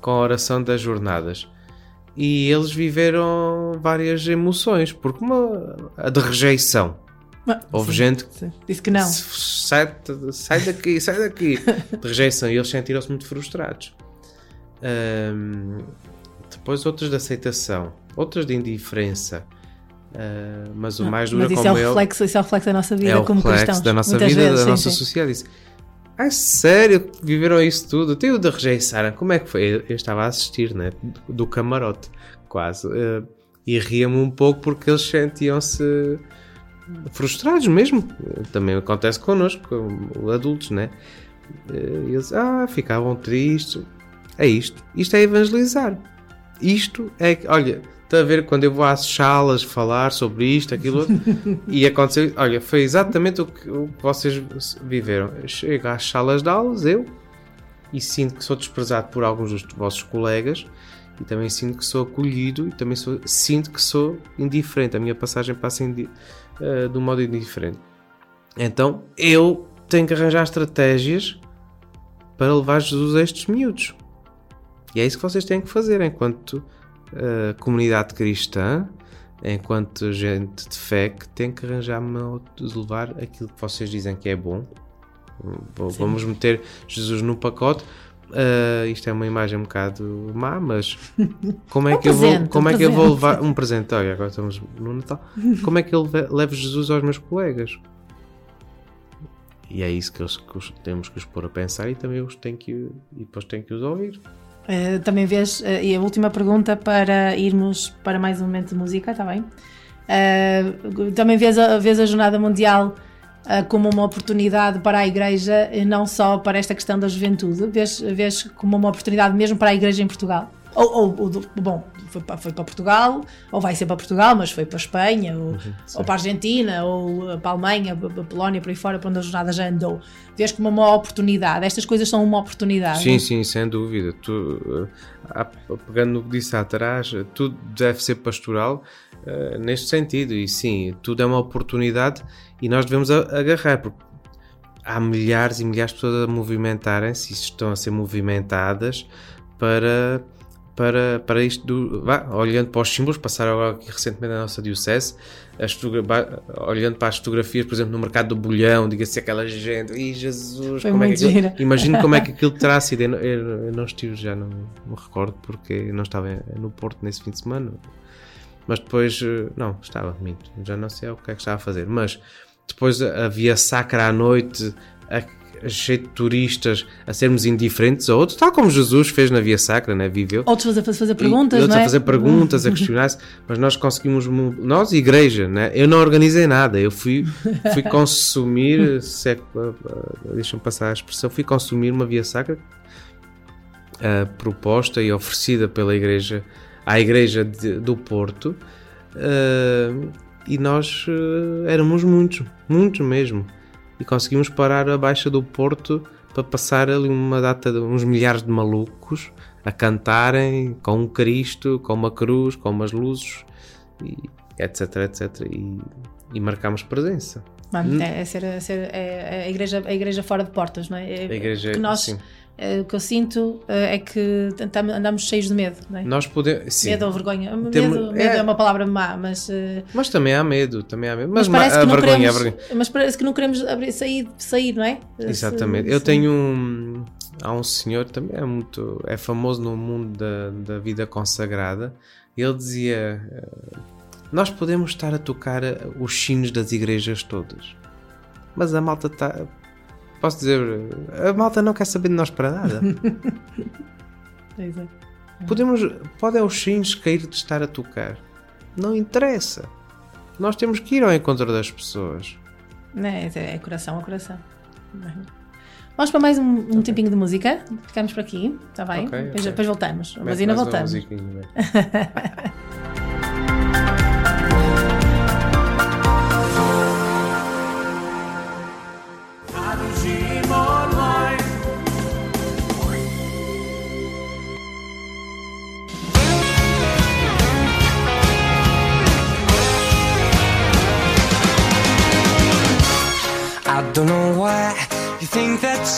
com a oração das jornadas e eles viveram várias emoções, porque uma a de rejeição. Ah, Houve sim, gente sim. Disse que não. Sai, sai daqui, sai daqui. *laughs* De rejeição, e eles sentiram-se muito frustrados. Ahm, depois outras de aceitação, outras de indiferença. Ah, mas o mais duro Mas isso é, como o eu reflexo, isso é o reflexo da nossa vida é o como reflexo cristãos. da nossa vida, vezes, da sim, nossa sim. sociedade. Disse, Ai, sério, viveram isso tudo? Tem o de rejeição. Como é que foi? Eu, eu estava a assistir, né? Do, camarote, quase. eh, e ria-me um pouco porque eles sentiam-se frustrados mesmo. Também acontece connosco, adultos, né? E eles, ah, ficavam tristes. É isto. Isto é evangelizar. Isto é olha, está a ver quando eu vou às salas falar sobre isto, aquilo outro, *laughs* e aconteceu, olha, foi exatamente o que, o que vocês viveram. Eu chego às salas de aulas, eu, e sinto que sou desprezado por alguns dos vossos colegas, e também sinto que sou acolhido, e também sou- sinto que sou indiferente. A minha passagem passa indi, eh, de um modo indiferente. Então, eu tenho que arranjar estratégias para levar Jesus a estes miúdos. E é isso que vocês têm que fazer enquanto eh, comunidade cristã, enquanto gente de fé que tem que arranjar modo de levar aquilo que vocês dizem que é bom. V- Vamos meter Jesus no pacote. Eh, isto é uma imagem um bocado má, mas como é Um que eu vou, presente, como um é que eu vou presente. levar um presente? Olha, agora estamos no Natal. Como é que eu levo Jesus aos meus colegas? E é isso que, eles, que os- temos que os pôr a pensar e também os tenho que, e depois tenho que os ouvir. Eh, também vês, eh, e a última pergunta para irmos para mais um momento de música, está bem? Eh, também vês a, vês a Jornada Mundial como uma oportunidade para a Igreja, e não só para esta questão da juventude, vês, vês como uma oportunidade mesmo para a Igreja em Portugal? Ou, ou- ou bom, foi para, foi para Portugal, ou vai ser para Portugal, mas foi para a Espanha, ou, ou para a Argentina, ou eh, para a Alemanha, para a Polónia, por aí fora, para onde a jornada já andou. Vês como uma oportunidade. Estas coisas são uma oportunidade. Sim, sim, sem dúvida. Tu, eh, pegando no que disse atrás, eh, tudo deve ser pastoral eh, neste sentido. E sim, tudo é uma oportunidade e nós devemos agarrar, porque há milhares e milhares de pessoas a movimentarem-se e estão a ser movimentadas para. Para, para isto, do, vá, olhando para os símbolos, passaram agora aqui recentemente na nossa Diocese, as olhando para as fotografias, por exemplo, no mercado do bolhão, diga-se aquela gente, e Jesus, Foi como é que aquilo-. Imagino como é que *laughs* aquilo terá sido. Eu, não- eu- eu não estive, já não me recordo, porque não estava no Porto nesse fim de semana. Mas depois, eh, não, estava, minto, já não sei o que é que estava a fazer. Mas depois havia sacra à noite, a- cheio de turistas a sermos indiferentes a outros, tal como Jesus fez na Via Sacra, né? viveu. Outros a fazer- fazer perguntas, e outros é? a fazer perguntas, a questionar-se, mas nós conseguimos, nós, igreja, né? eu não organizei nada, eu fui, fui *laughs* consumir, se é que- deixa-me passar a expressão, fui consumir uma Via Sacra uh, proposta e oferecida pela igreja à igreja de- do Porto uh, e nós uh, éramos muitos, muitos mesmo e conseguimos parar a baixa do Porto para passar ali uma data de uns milhares de malucos a cantarem com um Cristo, com uma cruz, com umas luzes e etc, etc e, e marcamos presença Mano, é, é ser, é ser- é- é a, igreja, a igreja fora de portas, não é? É- a igreja que nós, sim. É, o que eu sinto é, é que andamos cheios de medo, não é? nós podemos sim. Medo ou vergonha. Temos- medo, medo é. é... uma palavra má, mas, eh, mas também há medo também há medo mas, mas, parece a que não vergonha, queremos, vergonha mas parece que não queremos abrir, sair, sair, não é? Exatamente. Se- Eu se- tenho um. Há um senhor também é muito. É famoso no mundo da, da vida consagrada. Ele dizia: eh, Nós podemos estar a tocar eh, os sinos das igrejas todas, mas a malta está. Posso dizer, a malta não quer saber de nós para nada. *laughs* Pois é. Podemos, pode sinos cair de estar a tocar. Não interessa. Nós temos que ir ao encontro das pessoas. Não é, é coração a coração. Vamos para mais um, um tempinho de música. Ficamos por aqui, está bem? Ok, depois, ok. depois voltamos. Mas ainda voltamos. *laughs*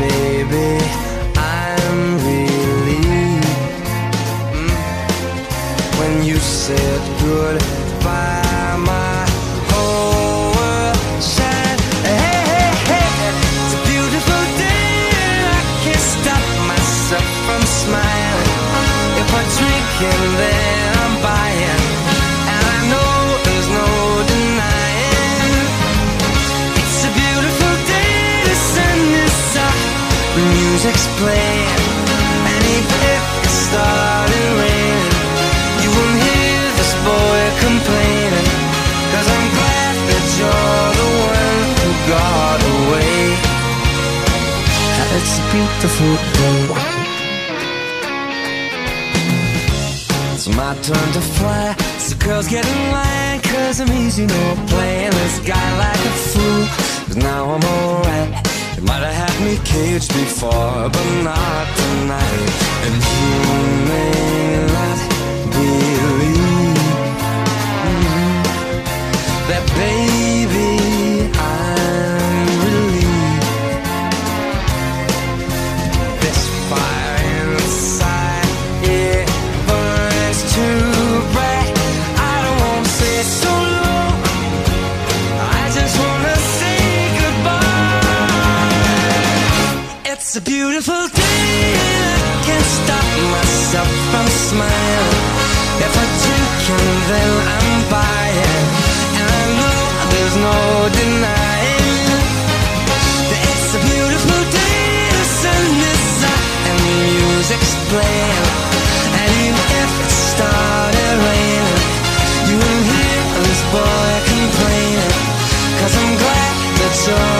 baby, I'm relieved mm, when you said goodbye. And if it you won't hear this boy complaining. Cause I'm glad that you're the one who got away. It's a beautiful day. It's my turn to fly. So girls get in line, cause I'm easy, no playing this guy like a fool. But now I'm alright. You might have had me caged before, but not tonight. And you may not It's a beautiful day, and I can't stop myself from smiling. If I drink and then I'm buying, and I know there's no denying. that It's a beautiful day, the sun is up and the music's playing. And even if it started raining, you won't hear this boy complaining. Cause I'm glad that you're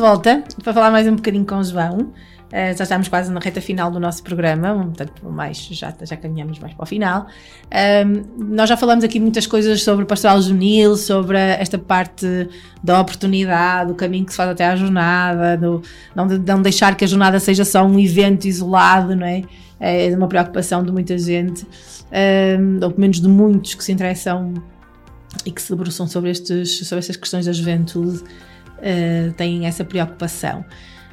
Volta para falar mais um bocadinho com o João. Eh, já estamos quase na reta final do nosso programa, portanto, mais, já, já caminhamos mais para o final. Ahm, nós já falamos aqui muitas coisas sobre o pastoral juvenil, sobre esta parte da oportunidade, do caminho que se faz até à jornada, do, não, de- não deixar que a jornada seja só um evento isolado, não é? É uma preocupação de muita gente, ahm, ou pelo menos de muitos que se interessam e que se debruçam sobre, estes, sobre estas questões da juventude, uh, têm essa preocupação.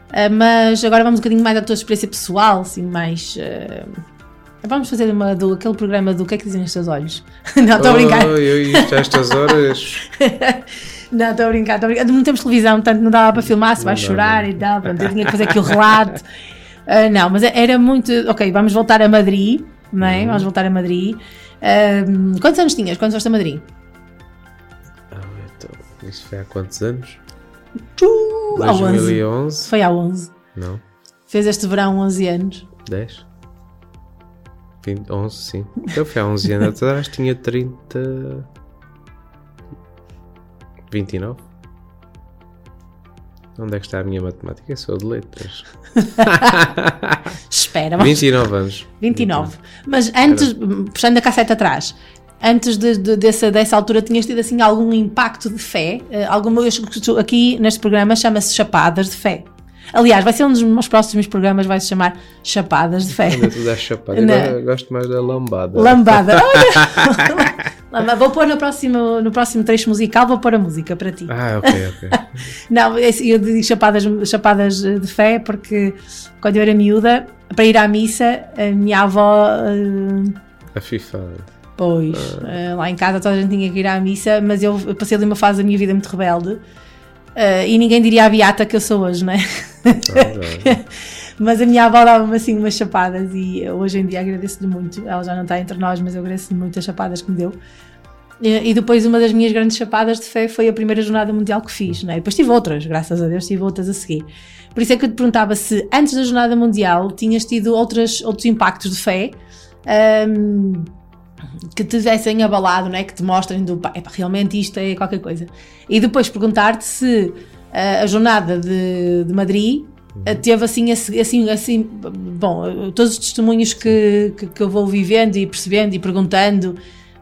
Uh, mas agora vamos um bocadinho mais à tua experiência pessoal, assim, mais. uh, vamos fazer uma do, aquele programa do que é que dizem os teus olhos. *laughs* Não, estou a brincar. Oh, eu isto a estas horas. *laughs* Não, estou a brincar, estou a brincar. Não temos televisão, portanto não dava para filmar, se dá, chorar não. e tal. Pronto, eu tinha que fazer aqui o relato. Uh, *laughs* não, mas era muito. Ok, vamos voltar a Madrid, não é? Uhum. Vamos voltar a Madrid. Um, quantos anos tinhas? Quando foste a Madrid? Ah, então, isso foi há quantos anos? Uh, há 11. 2011? Foi há 11. Não, Fez este verão 11 anos. 10? 20, 11, sim. Eu fui há 11 anos atrás, tinha 30. 29? Onde é que está a minha matemática? Eu sou de letras. *laughs* Espera, vamos 29 anos. 29. Mas antes, puxando a cassete atrás, antes de, de- dessa, dessa altura, tinhas tido assim algum impacto de fé? Eh, alguma, escuto aqui neste programa chama-se Chapadas de Fé. Aliás, vai ser um dos meus próximos programas, vai se chamar Chapadas de Fé. Ainda dás chapada. Não. Eu gosto mais da lambada. Lambada. *laughs* Olha! *laughs* Vou pôr no próximo, no próximo trecho musical, vou pôr a música para ti. Ah, ok, ok. *laughs* Não, eu digo chapadas, chapadas de fé porque quando eu era miúda, para ir à missa, a minha avó. eh, A FIFA. Pois, eh, lá em casa toda a gente tinha que ir à missa, mas eu passei ali uma fase da minha vida muito rebelde eh, e ninguém diria a beata que eu sou hoje, *laughs* não é? mas a minha avó dava-me assim umas chapadas e hoje em dia agradeço-lhe muito. Ela já não está entre nós, mas eu agradeço-lhe muito as chapadas que me deu. E e depois uma das minhas grandes chapadas de fé foi a primeira jornada mundial que fiz, não é? Depois tive outras, graças a Deus, tive outras a seguir. Por isso é que eu te perguntava se antes da jornada mundial tinhas tido outras, outros impactos de fé ahm, que te tivessem abalado, não é? Que te mostrem do pá, realmente isto é qualquer coisa. E depois perguntar-te se ah, a jornada de, de Madrid ah, teve assim, assim, assim, bom, todos os testemunhos que, que, que eu vou vivendo e percebendo e perguntando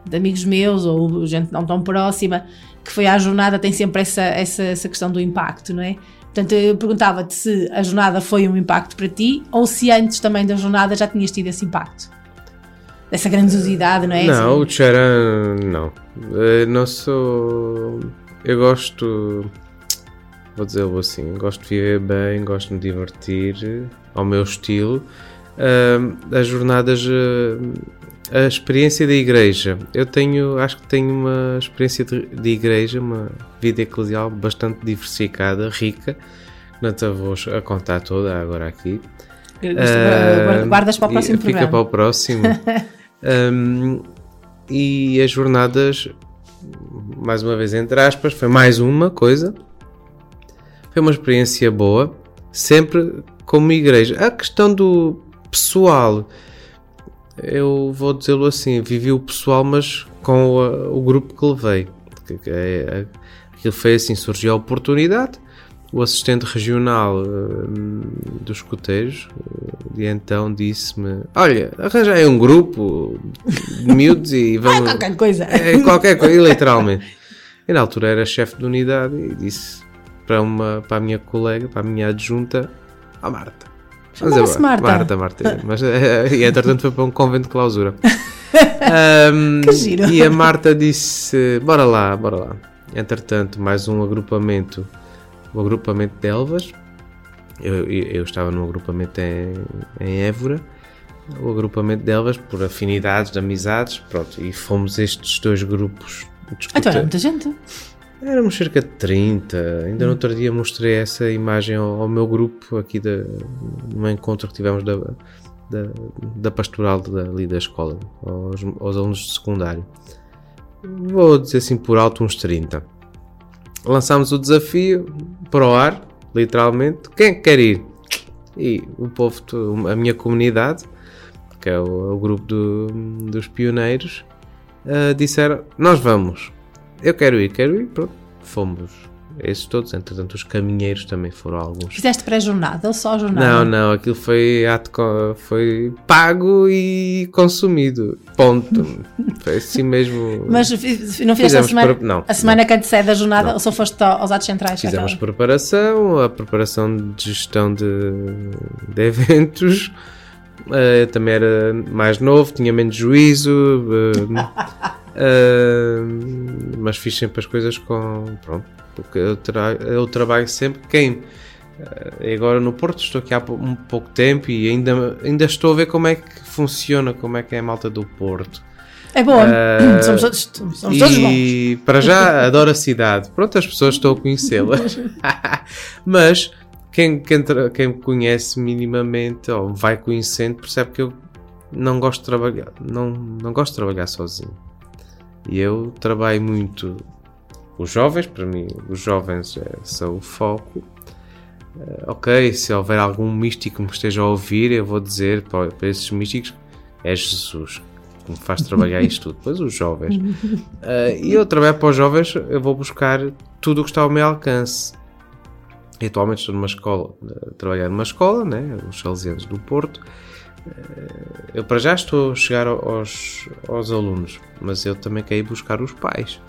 de amigos meus ou gente não tão próxima, que foi à jornada, tem sempre essa, essa, essa questão do impacto, não é? Portanto, eu perguntava-te se a jornada foi um impacto para ti ou se antes também da jornada já tinhas tido esse impacto. Essa grandiosidade, não é? Não, o Assim, Charan, não. Eh, Não sou. Eu gosto. Vou dizê-lo assim. Gosto de viver bem, gosto de me divertir ao meu estilo. Ahm, as jornadas. eh, a experiência da igreja. Eu tenho. Acho que tenho uma experiência de, de igreja, uma vida eclesial bastante diversificada, rica. Não te vou a contar toda agora aqui. Ah, guardas para o próximo Fica programa. para o próximo. *laughs* Um, e as jornadas, mais uma vez, entre aspas, foi mais uma coisa. Foi uma experiência boa, sempre como igreja. A questão do pessoal, eu vou dizê-lo assim: vivi o pessoal, mas com o, o grupo que levei. Que- é- Aquilo foi assim: surgiu a oportunidade. O assistente regional hum, dos escoteiros de então disse-me: Olha, arranjei um grupo de miúdos e *laughs* vamos. Qualquer coisa. É, qualquer coisa, literalmente. E na altura era chefe de unidade e disse para, uma, para a minha colega, para a minha adjunta, a Marta. Chamava-se Marta. Marta, Marta. Mas, eh, e entretanto foi para um convento de clausura. *laughs* Ahm, Que giro. E a Marta disse: Bora lá, bora lá. Entretanto, mais um agrupamento, o agrupamento de Elvas. Eu, eu, estava no agrupamento em, em Évora. O agrupamento de Elvas, por afinidades, de amizades, pronto. E fomos estes dois grupos discutir. Então era muita gente. Éramos cerca de 30. Ainda no outro dia mostrei essa imagem ao, ao meu grupo aqui da, num encontro que tivemos da, da, da pastoral da, ali da escola, aos, aos alunos de secundário. Vou dizer assim por alto uns 30. Lançámos o desafio para o ar, literalmente. Quem quer ir? E o povo, a minha comunidade, que é o, o grupo do- dos pioneiros, ah, disseram: Nós vamos. Eu quero ir, quero ir. Pronto, fomos. Esses todos, entretanto, os caminheiros também foram alguns. Fizeste pré-jornada ou só jornada? Não, não, aquilo foi, ato foi pago e consumido. Ponto. *laughs* Foi assim mesmo. Mas não fizeste a Fizemos semana, pre- não, a semana que antecede a jornada Não. ou só foste ao- aos atos centrais? Fizemos Aquela- preparação, a preparação de gestão de, de eventos. Eu também era mais novo, tinha menos juízo, *laughs* eh, mas fiz sempre as coisas com. Pronto, porque eu, tra eu trabalho sempre. Quem? agora no Porto, estou aqui há um pouco tempo e ainda, ainda estou a ver como é que funciona, como é que é a malta do Porto. É boa. Eh, somos todos, somos todos bons. E para já adoro a cidade. Pronto, as pessoas estão a conhecê-las. *laughs* Mas quem, quem, quem me conhece minimamente ou vai conhecendo percebe que eu não gosto de trabalhar, não, não gosto de trabalhar sozinho. E eu trabalho muito os jovens, para mim, os jovens é, são o foco. Eh, ok, se houver algum místico que me esteja a ouvir, eu vou dizer para, para esses místicos: é Jesus que me faz trabalhar isto tudo. Depois os jovens. *laughs* Eh, e eu trabalho para os jovens, eu vou buscar tudo o que está ao meu alcance. E atualmente estou numa escola, a trabalhar numa escola, né, os Salesianos do Porto. Eh, Eu para já estou a chegar aos, aos alunos, mas eu também quero ir buscar os pais,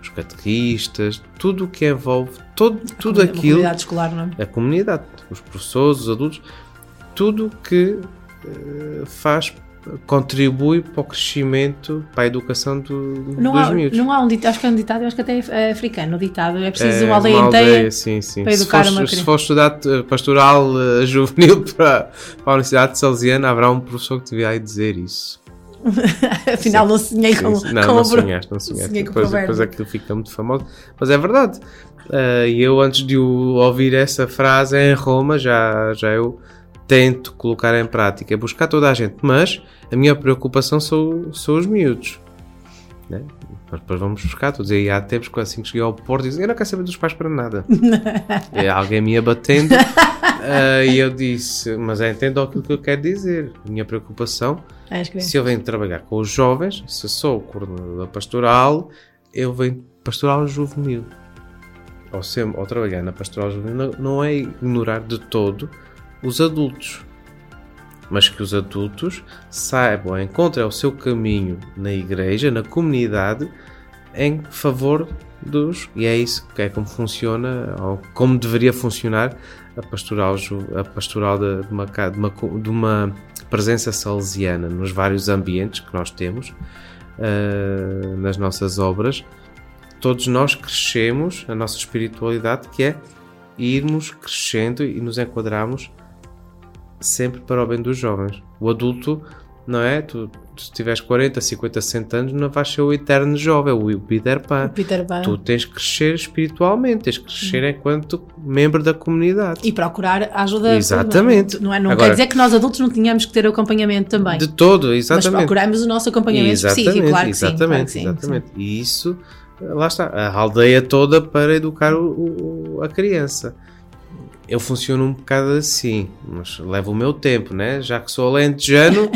os catequistas, tudo o que envolve, todo, tudo aquilo comunidade escolar, não é? a comunidade, os professores, os adultos, tudo que eh, faz, contribui para o crescimento, para a educação do, Não dos há, miúdos. não há um ditado, acho que é um ditado, acho que até é africano. O ditado é preciso É, uma aldeia inteira. sim, sim. para se educar for, uma se criança. for estudar eh, pastoral eh, *laughs* juvenil para, para a Universidade de Salesiana, haverá um professor que te vai dizer isso. *laughs* Afinal, não sonhei com, sim. Não, com não o sonhaste, não sonhaste. sonhei com o Depois, provérbio. depois aquilo fica muito famoso. Mas é verdade. Eh, E eu, antes de ouvir essa frase em Roma, já, já eu tento colocar em prática, buscar toda a gente. Mas a minha preocupação são, são os miúdos. Né? Mas depois vamos buscar. Dizer, e há tempos que assim que cheguei ao Porto, dizem, eu não quero saber dos pais para nada. e *laughs* alguém me ia batendo. eh, e eu disse, mas é, entendo aquilo que eu quero dizer. A minha preocupação escreve. se eu venho trabalhar com os jovens, se sou o coordenador pastoral, eu venho pastoral juvenil. Ou, ou trabalhar na pastoral juvenil não, não é ignorar de todo os adultos. Mas que os adultos saibam, encontrem o seu caminho na igreja, na comunidade, em favor dos. E é isso que é como funciona, ou como deveria funcionar a pastoral, a pastoral de, uma, de uma de uma presença salesiana nos vários ambientes que nós temos ah, nas nossas obras. Todos nós crescemos a nossa espiritualidade, que é irmos crescendo e nos enquadrarmos sempre para o bem dos jovens. O adulto, não é? Tu, se tiveres 40, 50, 60 anos, não vais ser o eterno jovem, o Peter Pan. O Peter Pan. Tu tens que crescer espiritualmente, tens que crescer enquanto membro da comunidade. E procurar a ajuda. Exatamente. Não, é, não Agora- quer dizer que nós adultos não tínhamos que ter acompanhamento também. De todo, mas exatamente. procuramos o nosso acompanhamento específico, claro que sim. exatamente, claro que sim, exatamente. E isso, lá está, a aldeia toda para educar o- o- a criança. Eu funciono um bocado assim, mas levo o meu tempo, né? Já que sou alentejano,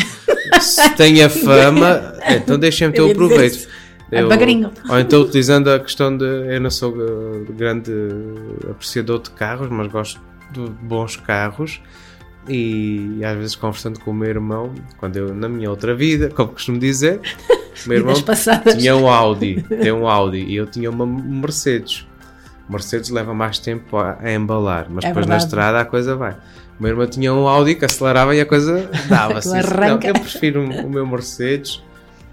se tenho a fama, *laughs* então deixem-me ter Eu o proveito. É devagarinho. Ou então utilizando a questão de eu não sou grande apreciador de carros, mas gosto de bons carros. E às vezes conversando com o meu irmão, quando eu na minha outra vida, como costumo dizer, o *laughs* meu irmão tinha um Audi, tem um Audi e eu tinha uma Mercedes. Mercedes leva mais tempo a, a embalar, mas É depois na verdade. estrada a coisa vai. O meu irmão tinha um Audi que acelerava e a coisa dava-se. Arranca. eu prefiro o meu Mercedes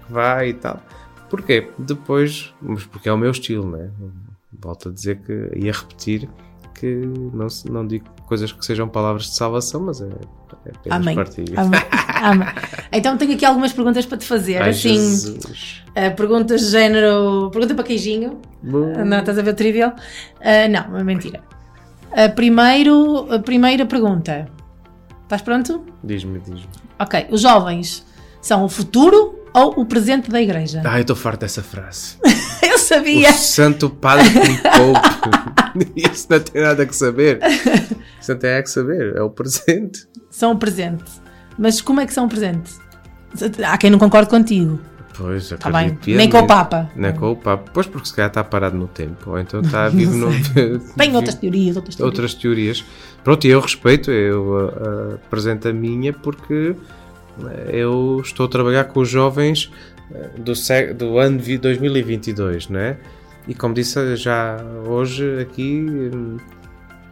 que vai e tal. Porquê? Depois, mas porque é o meu estilo, né? Volto a dizer que e a repetir que não, não digo coisas que sejam palavras de salvação, mas é, é apenas Amém. partilha. Amém. *laughs* Amém. Então tenho aqui algumas perguntas para te fazer. Ai, assim, Jesus. uh, perguntas de género. Pergunta para queijinho. Bom. Não, estás a ver o trivial? Uh, não, é mentira. Uh, primeiro, a primeira pergunta. Estás pronto? Diz-me, diz-me. Ok. Os jovens são o futuro ou o presente da igreja? Ai, eu estou farto dessa frase. *laughs* *laughs* Sabia! O santo padre que me poupe. Isso não tem nada que saber. *laughs* Isso não tem nada que saber. É o presente. São o presente. Mas como é que são o presente? Há quem não concorde contigo. Pois, Tá bem. acredito Nem com o. Papa. Nem com o Papa. Pois porque se calhar está parado no tempo. Ou então está vivo *laughs* no. Tem outras teorias, outras teorias. outras teorias. Pronto, e eu respeito, eu ah, ah, apresento a minha porque eu estou a trabalhar com os jovens do, do ano vi- 2022, não é? E como disse já hoje aqui, hum,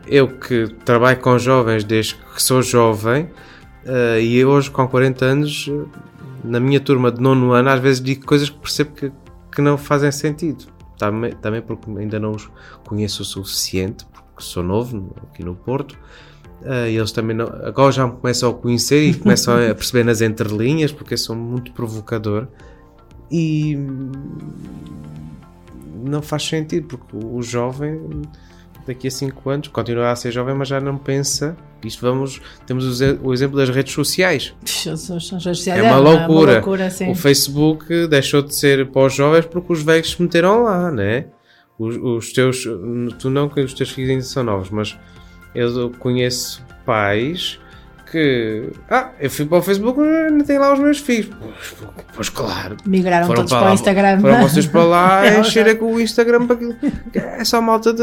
eu que trabalho com jovens desde que sou jovem ah, e hoje com 40 anos, na minha turma de nono ano, às vezes digo coisas que percebo que, que não fazem sentido. Também, também porque ainda não os conheço o suficiente, porque sou novo aqui no Porto. E eles também não, agora já me começam a conhecer e começam a perceber nas entrelinhas, porque eu sou muito provocador. E não faz sentido, porque o jovem daqui a 5 anos continua a ser jovem, mas já não pensa. Isto vamos, temos o exemplo das redes sociais. *laughs* Sociais É uma loucura. loucura sim. O Facebook deixou de ser para os jovens porque os velhos se meteram lá, né? Os, os teus, tu não que os teus filhos ainda são novos, mas eu conheço pais que, ah, eu fui para o Facebook, ainda tem lá os meus filhos. Pois, pois claro. Migraram Foram todos para para, o Instagram. Foram vocês para lá *laughs* É, encherem com o Instagram para aquilo. É só malta de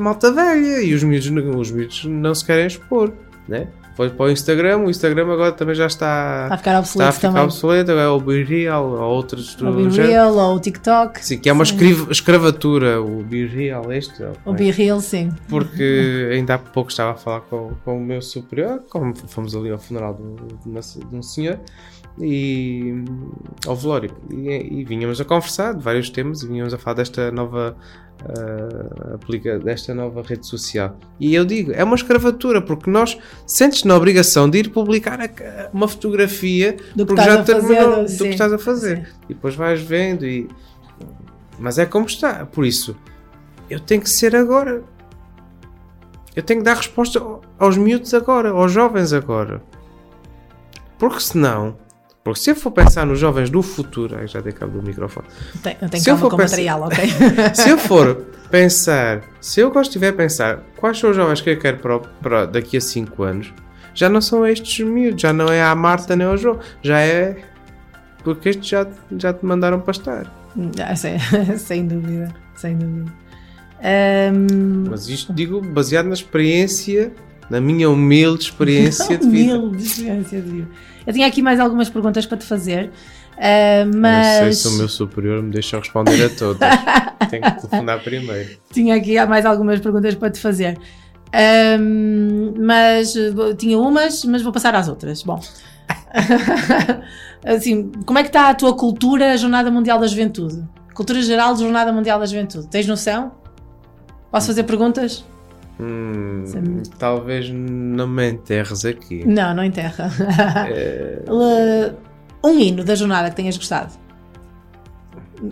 malta velha e os miúdos, não- os miúdos não se querem expor, né? Foi para o Instagram, o Instagram agora também já está, Está a ficar está a obsoleto ficar também. obsoleto, agora é o Be Real ou outros do O Be género. Real ou o TikTok. Sim, que é uma escravatura, o Be Real, este. O ok? Be Real, sim. Porque ainda há pouco estava a falar com, com o meu superior, como fomos ali ao funeral de, de uma- de um senhor, e ao velório, e, e vinhamos a conversar de vários temas e vinhamos a falar desta nova ah, aplica, desta nova rede social. E eu digo, é uma escravatura, porque nós sentes na obrigação de ir publicar uma fotografia Do que já a fazer, terminou do sim. que estás a fazer. Sim. E depois vais vendo e mas é como está, por isso eu tenho que ser agora. Eu tenho que dar resposta ao- aos miúdos agora, aos jovens agora. Porque senão, porque se eu for pensar nos jovens do futuro, ai, já dei cabo do microfone. Tem, não tem Se eu for com pensar- material, ok? *laughs* Se eu for pensar, se eu estiver a pensar quais são os jovens que eu quero para, para daqui a 5 anos, já não são estes miúdos, já não é a Marta nem o João, já é porque estes já, já te mandaram para estar. Ah, sem, *laughs* sem dúvida, sem dúvida. Ahm, Mas isto digo baseado na experiência, na minha humilde experiência *laughs* de vida. humilde experiência de vida. Eu tinha aqui mais algumas perguntas para te fazer, ah, mas Não sei se o meu superior me deixa responder a todas. *laughs* Tenho que telefonar primeiro. tinha aqui mais algumas perguntas para te fazer. Ahm, mas tinha umas, mas vou passar às outras. Bom, *laughs* assim, como é que está a tua cultura Jornada Mundial da Juventude? Cultura geral de Jornada Mundial da Juventude. Tens noção? Posso fazer perguntas? Hum, Sim. talvez não me enterres aqui. Não, não enterra. É. *laughs* Um hino da jornada que tenhas gostado.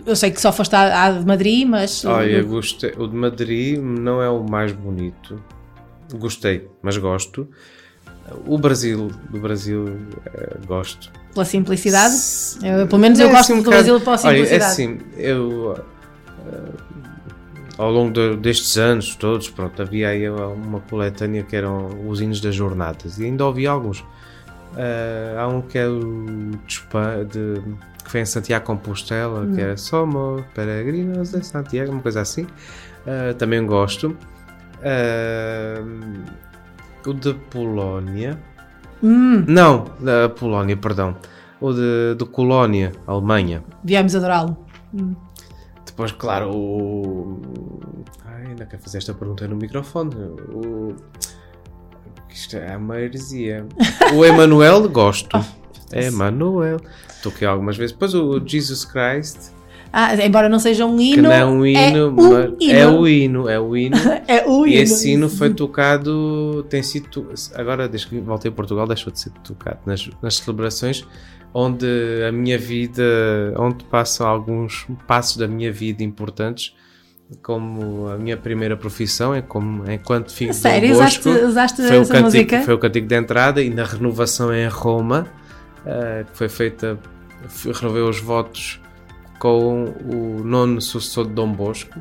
Eu sei que só foste à, à de Madrid, mas. Olha, gostei. O de Madrid não é o mais bonito. Gostei, mas gosto. O Brasil, do Brasil, eh, gosto. Pela simplicidade. Eu, pelo menos eu É gosto assim um do bocado- Brasil pela Olha, é simplicidade. assim, eu eh, ao longo de- destes anos todos, pronto, havia aí uma coletânea que eram os hinos das jornadas e ainda ouvi alguns. Eh, há um que é o de, de- que foi em Santiago Compostela, que era Somos Peregrinos de Santiago, uma coisa assim. Ah, também gosto. Ah, o de Polónia. Não, da Polónia, perdão. O de, de Colónia, Alemanha. Viemos adorá-lo. Depois, claro, o. Ai, ainda quero fazer esta pergunta no microfone. O. Isto é uma heresia. O Emanuel, gosto. *laughs* Emanuel. Toquei algumas vezes. Depois o Jesus Christ, Ah, embora não seja um que hino. não é um hino, é, mas um hino. é o hino, é o hino. *laughs* É o E hino. esse hino foi tocado, tem sido, agora desde que voltei a Portugal deixou de ser tocado nas, nas celebrações onde a minha vida, onde passam alguns passos da minha vida importantes, como a minha primeira profissão, é como enquanto filho Sério? Usaste, usaste foi o, essa cântico, música? foi o cântico de entrada e na renovação em Roma, eh, que foi feita, renovei os votos com o nono sucessor de Dom Bosco,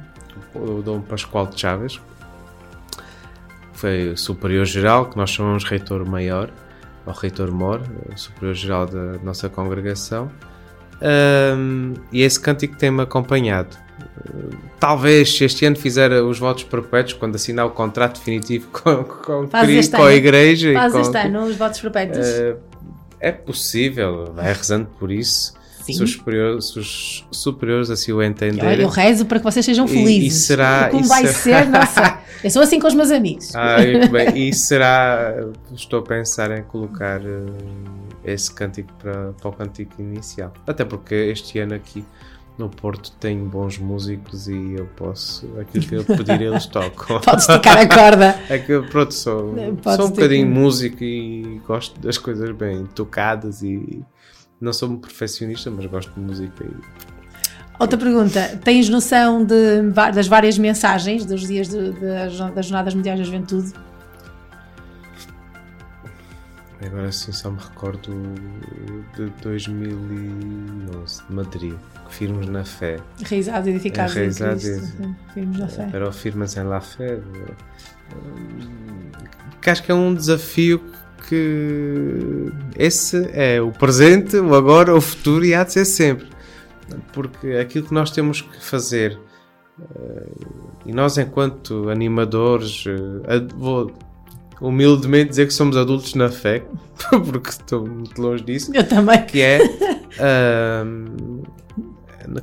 o Dom Pascoal de Chaves, foi o superior geral, que nós chamamos reitor maior, ou reitor mor, o superior geral da nossa congregação. Ahm, e esse cântico tem-me acompanhado. Talvez se este ano fizer os votos perpétuos, quando assinar o contrato definitivo *laughs* com, com, Faz Cri- este com a igreja. Faz este ano os votos perpétuos. Eh, é possível, vai rezando por isso. Sim. Se os, superiores, se os superiores assim o entenderem. Olha, eu rezo para que vocês sejam E- felizes. e será- Como e vai será- ser, nossa. Eu sou assim com os meus amigos. Ai, que bem. *laughs* E será. Estou a pensar em colocar eh, esse cântico para, para o cântico inicial. Até porque este ano aqui no Porto tem bons músicos e eu posso. Aquilo que eu pedir, eles tocam. *laughs* Pode esticar a corda. É que pronto, sou, Podes sou um bocadinho que- músico e gosto das coisas bem tocadas e não sou um perfeccionista, mas gosto de música e Outra pergunta. Tens noção de, das várias mensagens dos dias de- das das Jornadas Mundiais da Juventude? agora sim só me recordo de 2011, de Madrid, que firmes na fé. Reisados e edificados Cristo. e- Firmes na fé. Pero firmes em la fé. Que acho que é um desafio que esse é o presente, o agora, o futuro e há de ser sempre. Porque aquilo que nós temos que fazer eh, e nós enquanto animadores eh, vou humildemente dizer que somos adultos na fé *laughs* porque estou muito longe disso Eu também. que é *laughs* ahm,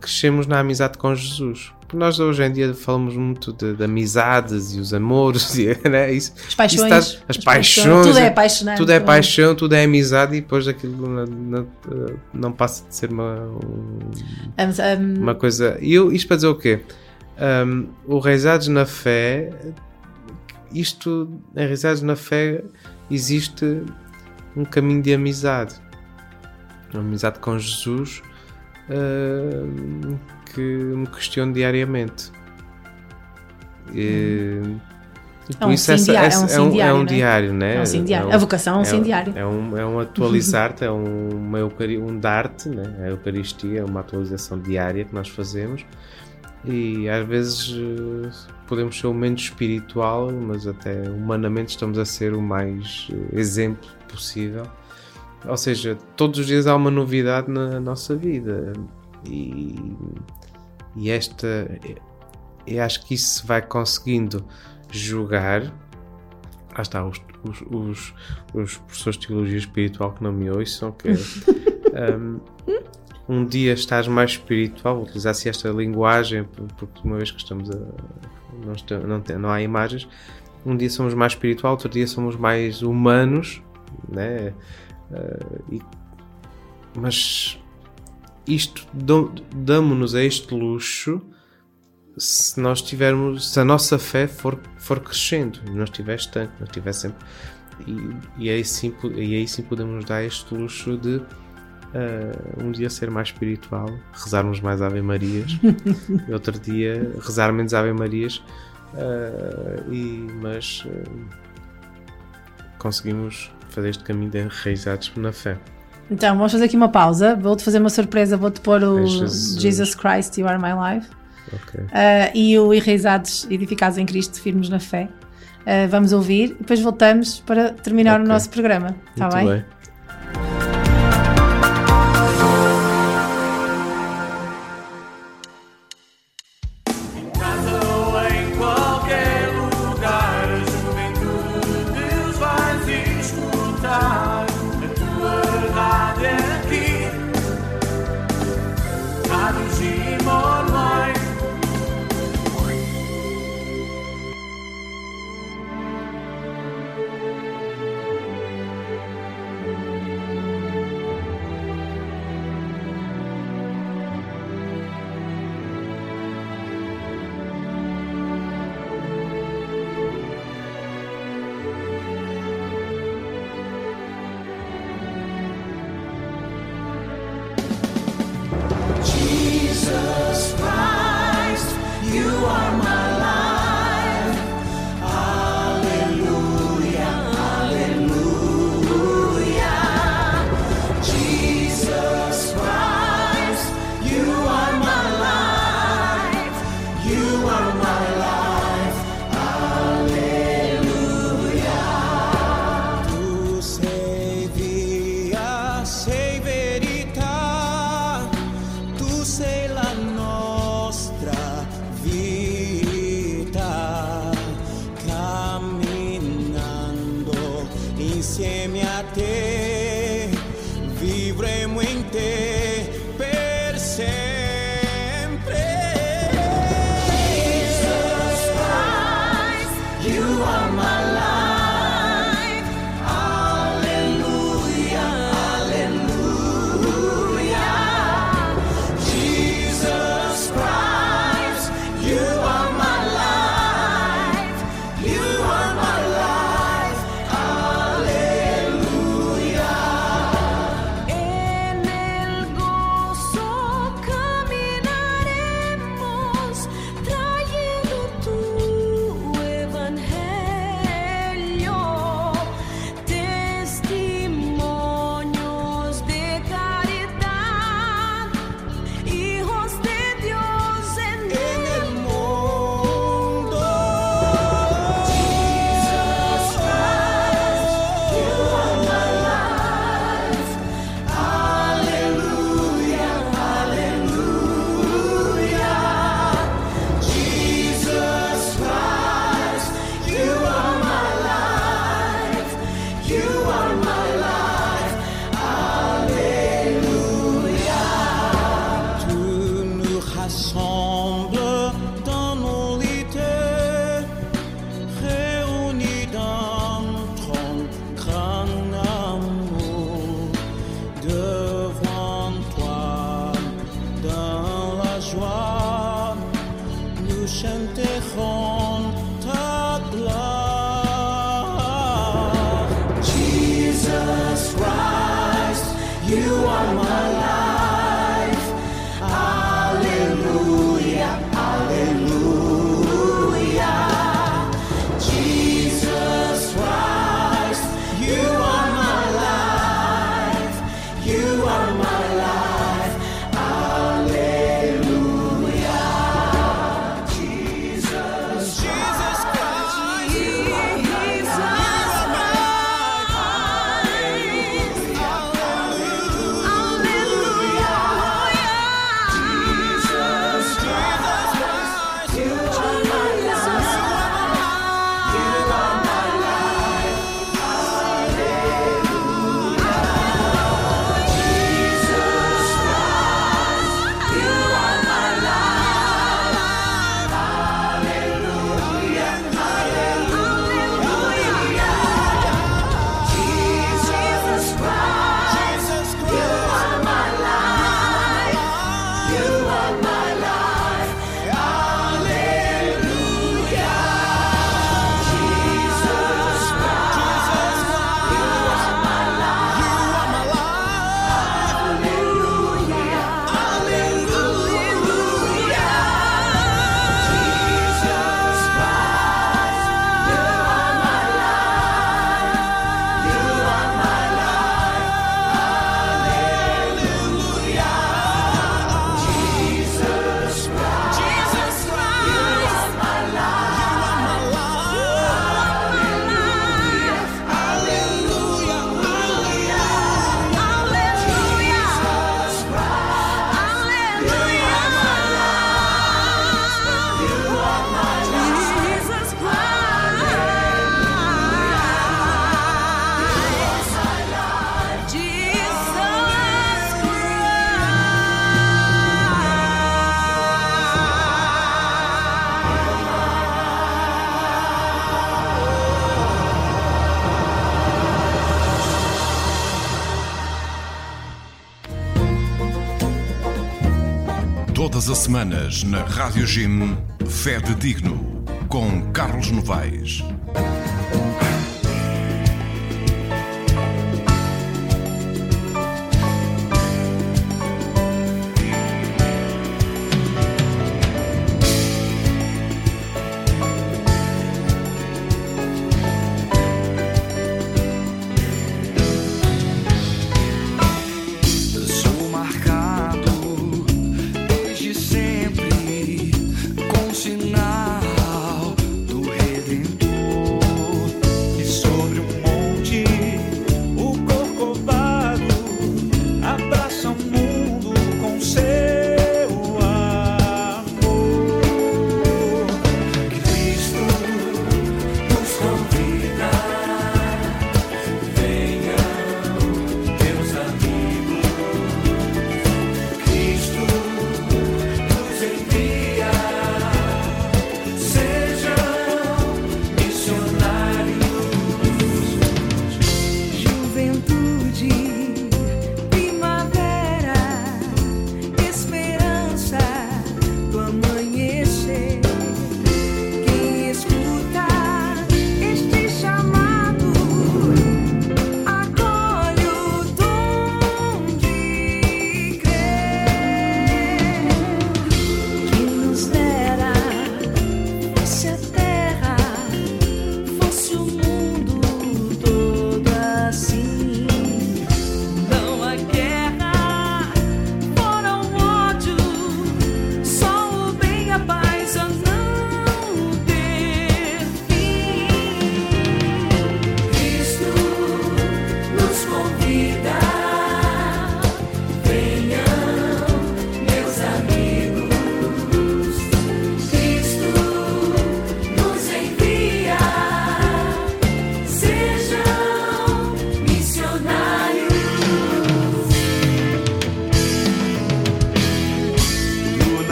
crescemos na amizade com Jesus. Porque nós hoje em dia falamos muito de, de amizades e os amores, *laughs* e, né? Isso, As paixões. isso está- as paixões, Tudo é apaixonante. tudo é paixão, tudo é amizade e depois aquilo na- na- não passa de ser uma, um- Um, um, uma coisa. E eu, isto para dizer o quê? Um, o Reisados na Fé, isto, em Reisados na Fé, existe um caminho de amizade. Uma amizade com Jesus um, que me questiono diariamente. E, e por um isso essa- diário, essa- é um é um, diário, um né? diário, né? É um diário. É um- A vocação é um sim é, diário. É um, é um atualizar-te, é um, uma eucari- um dar-te, né? a Eucaristia é uma atualização diária que nós fazemos e às vezes eh, podemos ser o menos espiritual, mas até humanamente estamos a ser o mais eh, exemplo possível. Ou seja, todos os dias há uma novidade na nossa vida e, e esta eu acho que isso se vai conseguindo jogar lá está, os, os, os, os professores de teologia espiritual que não me ouçam, que é, um, *laughs* um dia estás mais espiritual, vou utilizar assim esta linguagem, porque uma vez que estamos a. Não, está- não, tem- não há imagens, um dia somos mais espiritual, outro dia somos mais humanos, né? Uh, e- mas isto damos-nos a este luxo se nós tivermos, se a nossa fé for, for crescendo, não estiver estanque, não estiver sempre. E, e, aí sim, e aí sim podemos nos dar este luxo de ah, um dia ser mais espiritual, rezarmos mais Ave Marias, *laughs* outro dia rezar menos Ave Marias, ah, e, mas ah, conseguimos fazer este caminho de enraizados na fé. Então, vamos fazer aqui uma pausa. Vou-te fazer uma surpresa. Vou-te pôr o Jesus. Jesus Christ, You Are My Life. Ok. Ah, e o Enraizados Edificados em Cristo, Firmes na Fé. Ah, vamos ouvir e depois voltamos para terminar o Ok. nosso programa. Está bem? bem. semanas na Rádio Jim, Fé de Digno, com Carlos Novaes.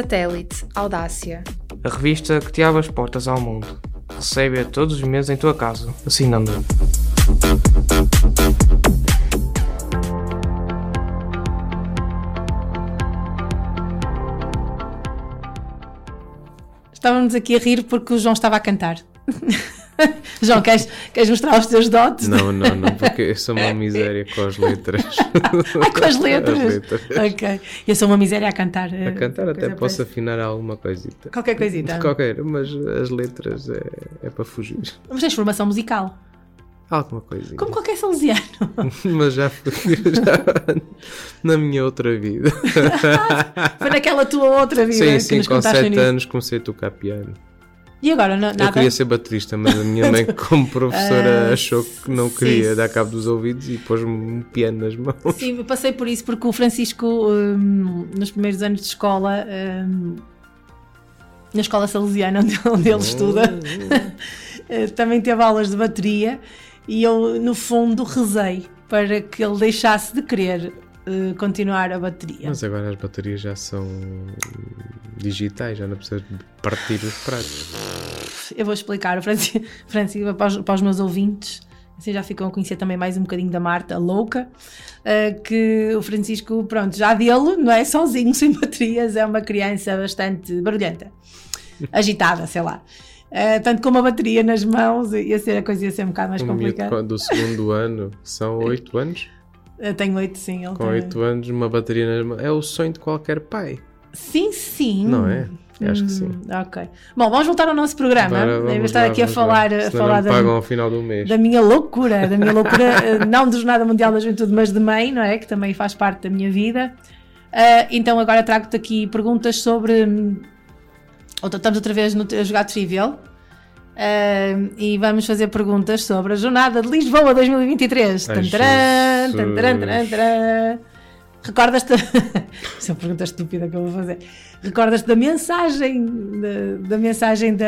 Satélite Audácia. A revista que te abre as portas ao mundo. Recebe-a todos os meses em tua casa, assinando. Estávamos aqui a rir porque o João estava a cantar. *laughs* *laughs* João, queres, queres mostrar os teus dotes? Não, não, não, *laughs* porque eu sou uma miséria com as letras. Ai, *laughs* com as letras. As letras. Ok. Eu sou uma miséria a cantar. A cantar até posso afinar alguma coisita. Qualquer coisita. Qualquer, mas as letras é, é para fugir. Mas tens formação musical. Alguma coisinha. Como qualquer salesiano. mas já fui já, na minha outra vida. Foi naquela tua outra vida sim, sim, com contaste 7 nisso. anos comecei a tocar piano. E agora, não, nada? Eu queria ser baterista, mas a minha mãe, como professora, *laughs* Ah, achou que não queria sim. dar cabo dos ouvidos e pôs-me um piano nas mãos. Sim, eu passei por isso porque o Francisco, hum, nos primeiros anos de escola, hum, na escola salesiana *laughs* onde, onde ele estuda, *laughs* eh, também teve aulas de bateria e eu, no fundo, rezei para que ele deixasse de querer eh, continuar a bateria. Mas agora as baterias já são digitais, já não precisas partir os pratos. Eu vou explicar, o Francisco, *laughs* Francisco para, os, para os meus ouvintes, assim já ficam a conhecer também mais um bocadinho da Marta, louca, eh, que o Francisco, pronto, já dele, não é sozinho, *laughs* sem baterias, é uma criança bastante barulhenta, agitada, sei lá. Eh, tanto com uma bateria nas mãos, ia ser a coisa ia ser um bocado mais Um complicada. do segundo ano, são oito anos. Eu tenho 8, sim. Ele Com 8 anos, uma bateria nas mãos. É o sonho de qualquer pai. Sim, sim. Não é? Eu acho que Hum, sim. Ok. Bom, vamos voltar ao nosso programa. Agora Em vez de vamos estar lá, aqui a falar, a falar da, pagam ao final do mês. da minha loucura, da minha loucura, *laughs* eh, não de Jornada Mundial da Juventude, mas de mãe, não é? Que também faz parte da minha vida. Ah, então agora trago-te aqui perguntas sobre. hum, outra- Estamos outra vez no, a jogar Trivial. Ah, e vamos fazer perguntas sobre a Jornada de Lisboa 2023. Ai, Recordas-te. *laughs* Isso é uma pergunta estúpida que eu vou fazer. Recordas-te da mensagem da, da mensagem da,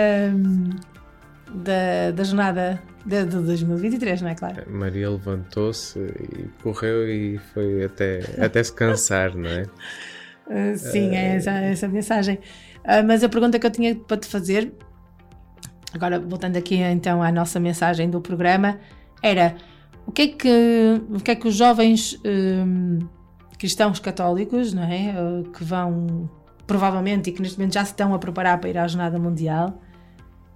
da, da jornada de, de 2023, não é claro? Maria levantou-se e correu e foi até, até se cansar, não é? Uh, *laughs* sim, é essa, essa mensagem. Uh, mas a pergunta que eu tinha para te fazer, agora voltando aqui então à nossa mensagem do programa, era o que é que, o que, é que os jovens um, cristãos católicos, não é? Uh, que vão provavelmente e que neste momento já se estão a preparar para ir à Jornada Mundial,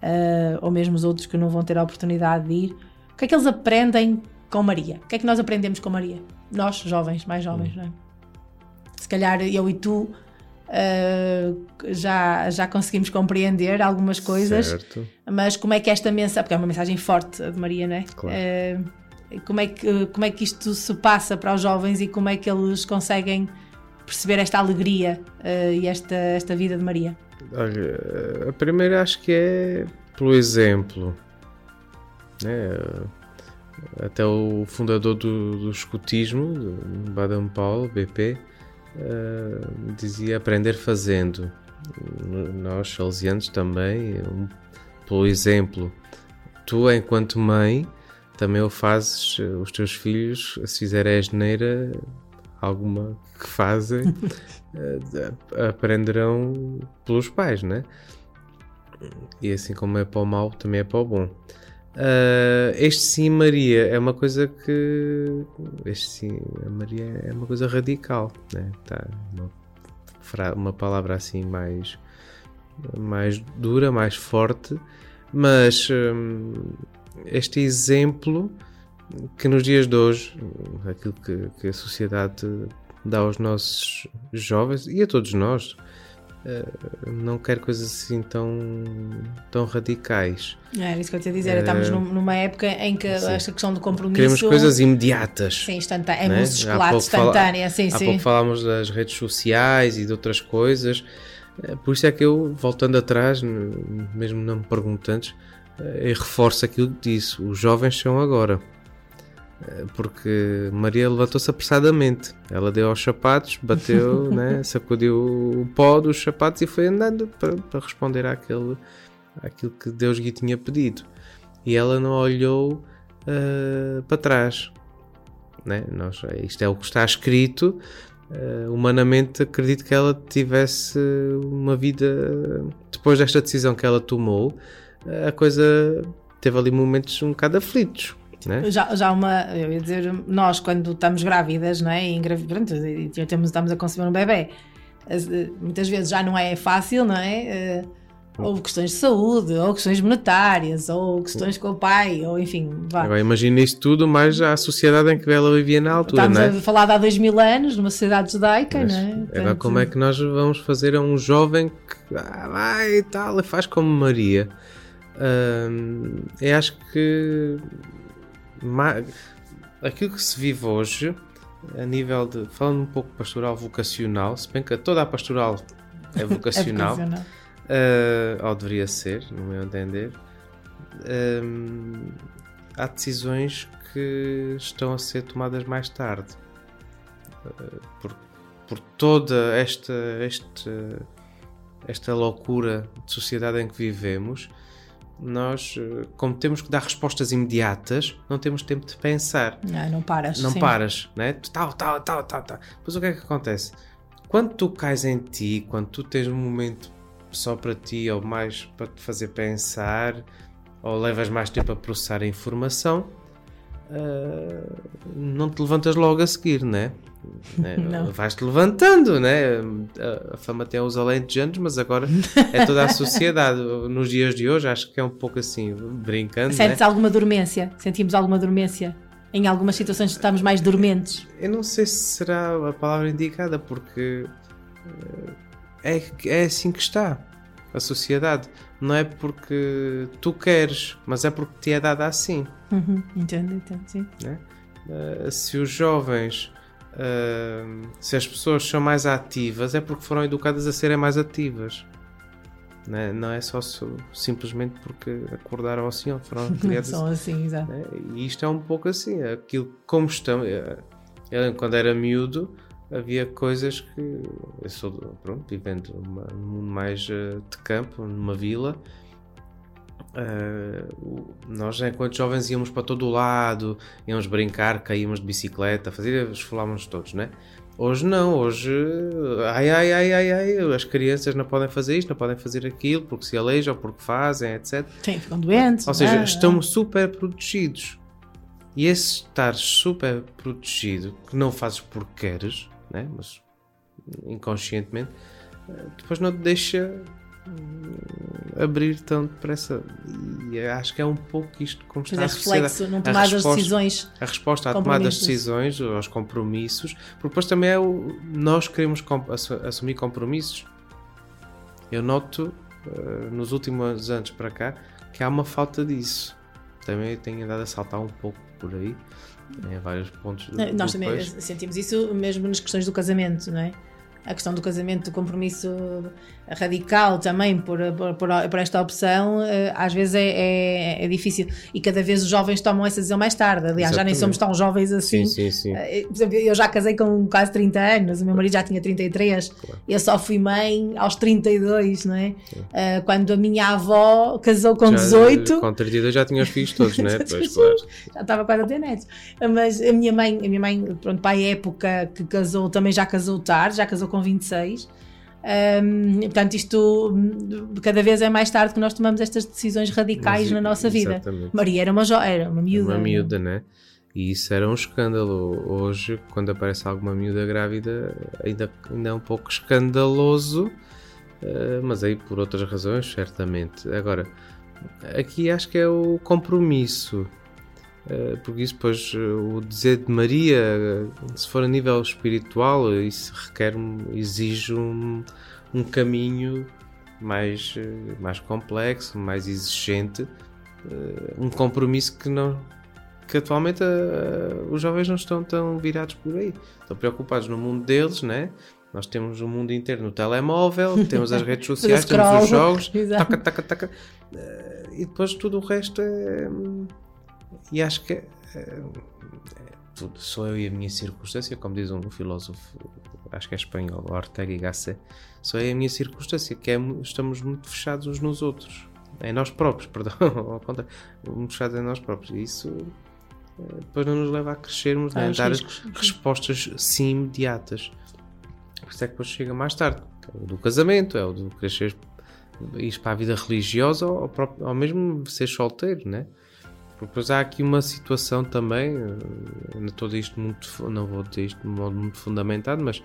uh, ou mesmo os outros que não vão ter a oportunidade de ir, o que é que eles aprendem com Maria? O que é que nós aprendemos com Maria? Nós, jovens, mais jovens, não é? se calhar eu e tu uh, já, já conseguimos compreender algumas coisas, Certo. mas como é que esta mensagem, porque é uma mensagem forte de Maria, não é? Claro. Uh, como, é que, como é que isto se passa para os jovens e como é que eles conseguem perceber esta alegria uh, e esta, esta vida de Maria? Olha, a primeira acho que é pelo exemplo. né? Até o fundador do, do escotismo, do Baden Powell, BP, eh, dizia aprender fazendo. Nós, salesianos, também, um, pelo exemplo. Tu, enquanto mãe, também o fazes, eh, os teus filhos, se fizerem a geneira, alguma que fazem, *laughs* eh, aprenderão pelos pais, né? E assim como é para o mal, também é para o bom. Uh, este sim, Maria, é uma coisa que. Este sim, a Maria é uma coisa radical, né? Tá uma, uma palavra assim mais, mais dura, mais forte, mas hum, este exemplo que nos dias de hoje, aquilo que, que a sociedade dá aos nossos jovens e a todos nós, eh, não quer coisas assim tão, tão radicais. Era isso que eu te ia dizer, estamos Eh, num- numa época em que sim. esta questão do compromisso. Queremos coisas imediatas. Sim, instantânea. É né? música de Há chocolate instantânea, sim, Há sim. pouco falámos das redes sociais e de outras coisas. Eh, Por isso é que eu, voltando atrás, mesmo não me perguntantes, eh, eu reforço aquilo que disse: os jovens são agora. Eh, Porque Maria levantou-se apressadamente. Ela deu aos sapatos, bateu, *laughs* né, sacudiu o pó dos sapatos e foi andando para, para responder àquele, àquilo que Deus lhe tinha pedido. E ela não olhou eh, para trás né? Nós, isto é o que está escrito. eh, humanamente, acredito que ela tivesse uma vida depois desta decisão que ela tomou. A coisa teve ali momentos um bocado aflitos, né? Já, já uma, eu ia dizer, nós quando estamos grávidas, não é? E, pronto, temos, estamos a conceber um bebê, eh, muitas vezes já não é fácil, não é? Eh, Ou questões de saúde, ou questões monetárias, ou questões com o pai, ou enfim, vá. Agora imagina isso tudo, mais a sociedade em que ela vivia na altura, Estamos né? a falar de há dois mil anos, numa sociedade judaica, Mas não é? Agora, Portanto, como é que nós vamos fazer a um jovem que ah, vai e tal, e faz como Maria? Hum, eu acho que aquilo que se vive hoje, a nível de. falando um pouco pastoral vocacional, se bem que toda a pastoral é *laughs* vocacional, vocacional. ah, ou deveria ser, no meu entender, hum, há decisões que estão a ser tomadas mais tarde. Uh, por, por toda esta, esta, esta loucura de sociedade em que vivemos, nós, uh, como temos que dar respostas imediatas, não temos tempo de pensar. Não, não paras. Não sim. paras, né? Tal, tal, tal, tal, tal. Pois o que é que acontece? Quando tu cais em ti, quando tu tens um momento só para ti ou mais para te fazer pensar, ou levas mais tempo a processar a informação, ah, não te levantas logo a seguir, né? Né? *laughs* Não. Vais-te levantando, né? A- fama tem os alentejanos, mas agora é toda a sociedade. *laughs* Nos dias de hoje, acho que é um pouco assim, brincando, né? Sentes alguma dormência? Sentimos alguma dormência em algumas situações estamos mais dormentes. Eu não sei se será a palavra indicada, porque eh, é, é assim que está a sociedade. Não é porque tu queres, mas é porque te é dada assim. Uhum, entendo, entendo, sim. né? Eh, se os jovens, eh, se as pessoas são mais ativas, é porque foram educadas a serem mais ativas. Né? Não é só so- simplesmente porque acordaram assim ou foram *laughs* criadas São assim, exato. né? E isto é um pouco assim, aquilo como estão. eh, Eu, quando era miúdo, havia coisas que. Eu sou, pronto, vivendo numa- num mundo mais eh, de campo, numa vila. eh, o- nós, enquanto jovens, íamos para todo o lado, íamos brincar, caímos de bicicleta, fazia, esfolávamos todos, né? Hoje não, hoje ai, ai, ai, ai, ai, as crianças não podem fazer isto, não podem fazer aquilo, porque se aleijam, porque fazem, etc. Sim, ficam doentes. Ou seja, ah, estão super protegidos. E esse estar super protegido, que não fazes porque queres, né? mas inconscientemente, eh, depois não te deixa hum, abrir tão depressa. E acho que é um pouco isto como está é a sociedade. reflexo, não A tomar as decisões, A resposta à tomada das decisões, aos compromissos, porque depois também é o, nós queremos assumir compromissos. Eu noto eh, nos últimos anos para cá que há uma falta disso. Também tenho andado a saltar um pouco por aí, em vários pontos Nós também país. sentimos isso mesmo nas questões do casamento, não é? A questão do casamento, do compromisso radical também por, por, por- esta opção, eh, às vezes é, é, é difícil. E cada vez os jovens tomam essa decisão mais tarde. Aliás, já nem Exatamente. somos tão jovens assim. Sim, sim, sim. Eh, Por exemplo, eu já casei com quase 30 anos, o meu marido já tinha 33, eu só fui mãe aos 32, não é? Eh, quando a minha avó casou com Já- 18. Com 32 já tinha os filhos todos, né? *laughs* Pois, claro. já estava quase a ter netos. Mas a minha mãe, a minha mãe, pronto, para a época que casou, também já casou tarde, já casou com 26. Hum, portanto, isto hum, cada vez é mais tarde que nós tomamos estas decisões radicais Mas, na nossa vida. exatamente. Maria era uma, jo- era uma miúda. Uma miúda, né? E isso era um escândalo. Hoje, quando aparece alguma miúda grávida, ainda, ainda é um pouco escandaloso, eh, mas aí por outras razões, certamente. Agora, aqui acho que é o compromisso. Eh, Porque isso depois, eh, o dizer de Maria, eh, se for a nível espiritual, isso requer, exige um, um caminho mais, mais complexo, mais exigente, um compromisso que não que atualmente os jovens não estão tão virados por aí. Estão preocupados no mundo deles, né? Nós temos o mundo inteiro no telemóvel, *laughs* temos as redes sociais, temos os jogos, *laughs* taca, taca, taca. E depois tudo o resto é. E acho que é, é- tudo, sou eu e a minha circunstância, como diz um filósofo, acho que é espanhol, Ortega y Gasset, sou eu e a minha circunstância, que é, estamos muito fechados uns nos outros. Em nós próprios, *laughs* perdão, ao contrário, muito fechados em nós próprios. E isso eh, depois não nos leva a crescermos? Ah, a dar riscos. respostas sim imediatas. Por isso é que depois chega mais tarde. É o do casamento, é o do crescer, ir para a vida religiosa ou, ou mesmo ser solteiro, né? Depois há aqui uma situação também, eh, não estou disto muito, não vou dizer isto de modo muito fundamentado, mas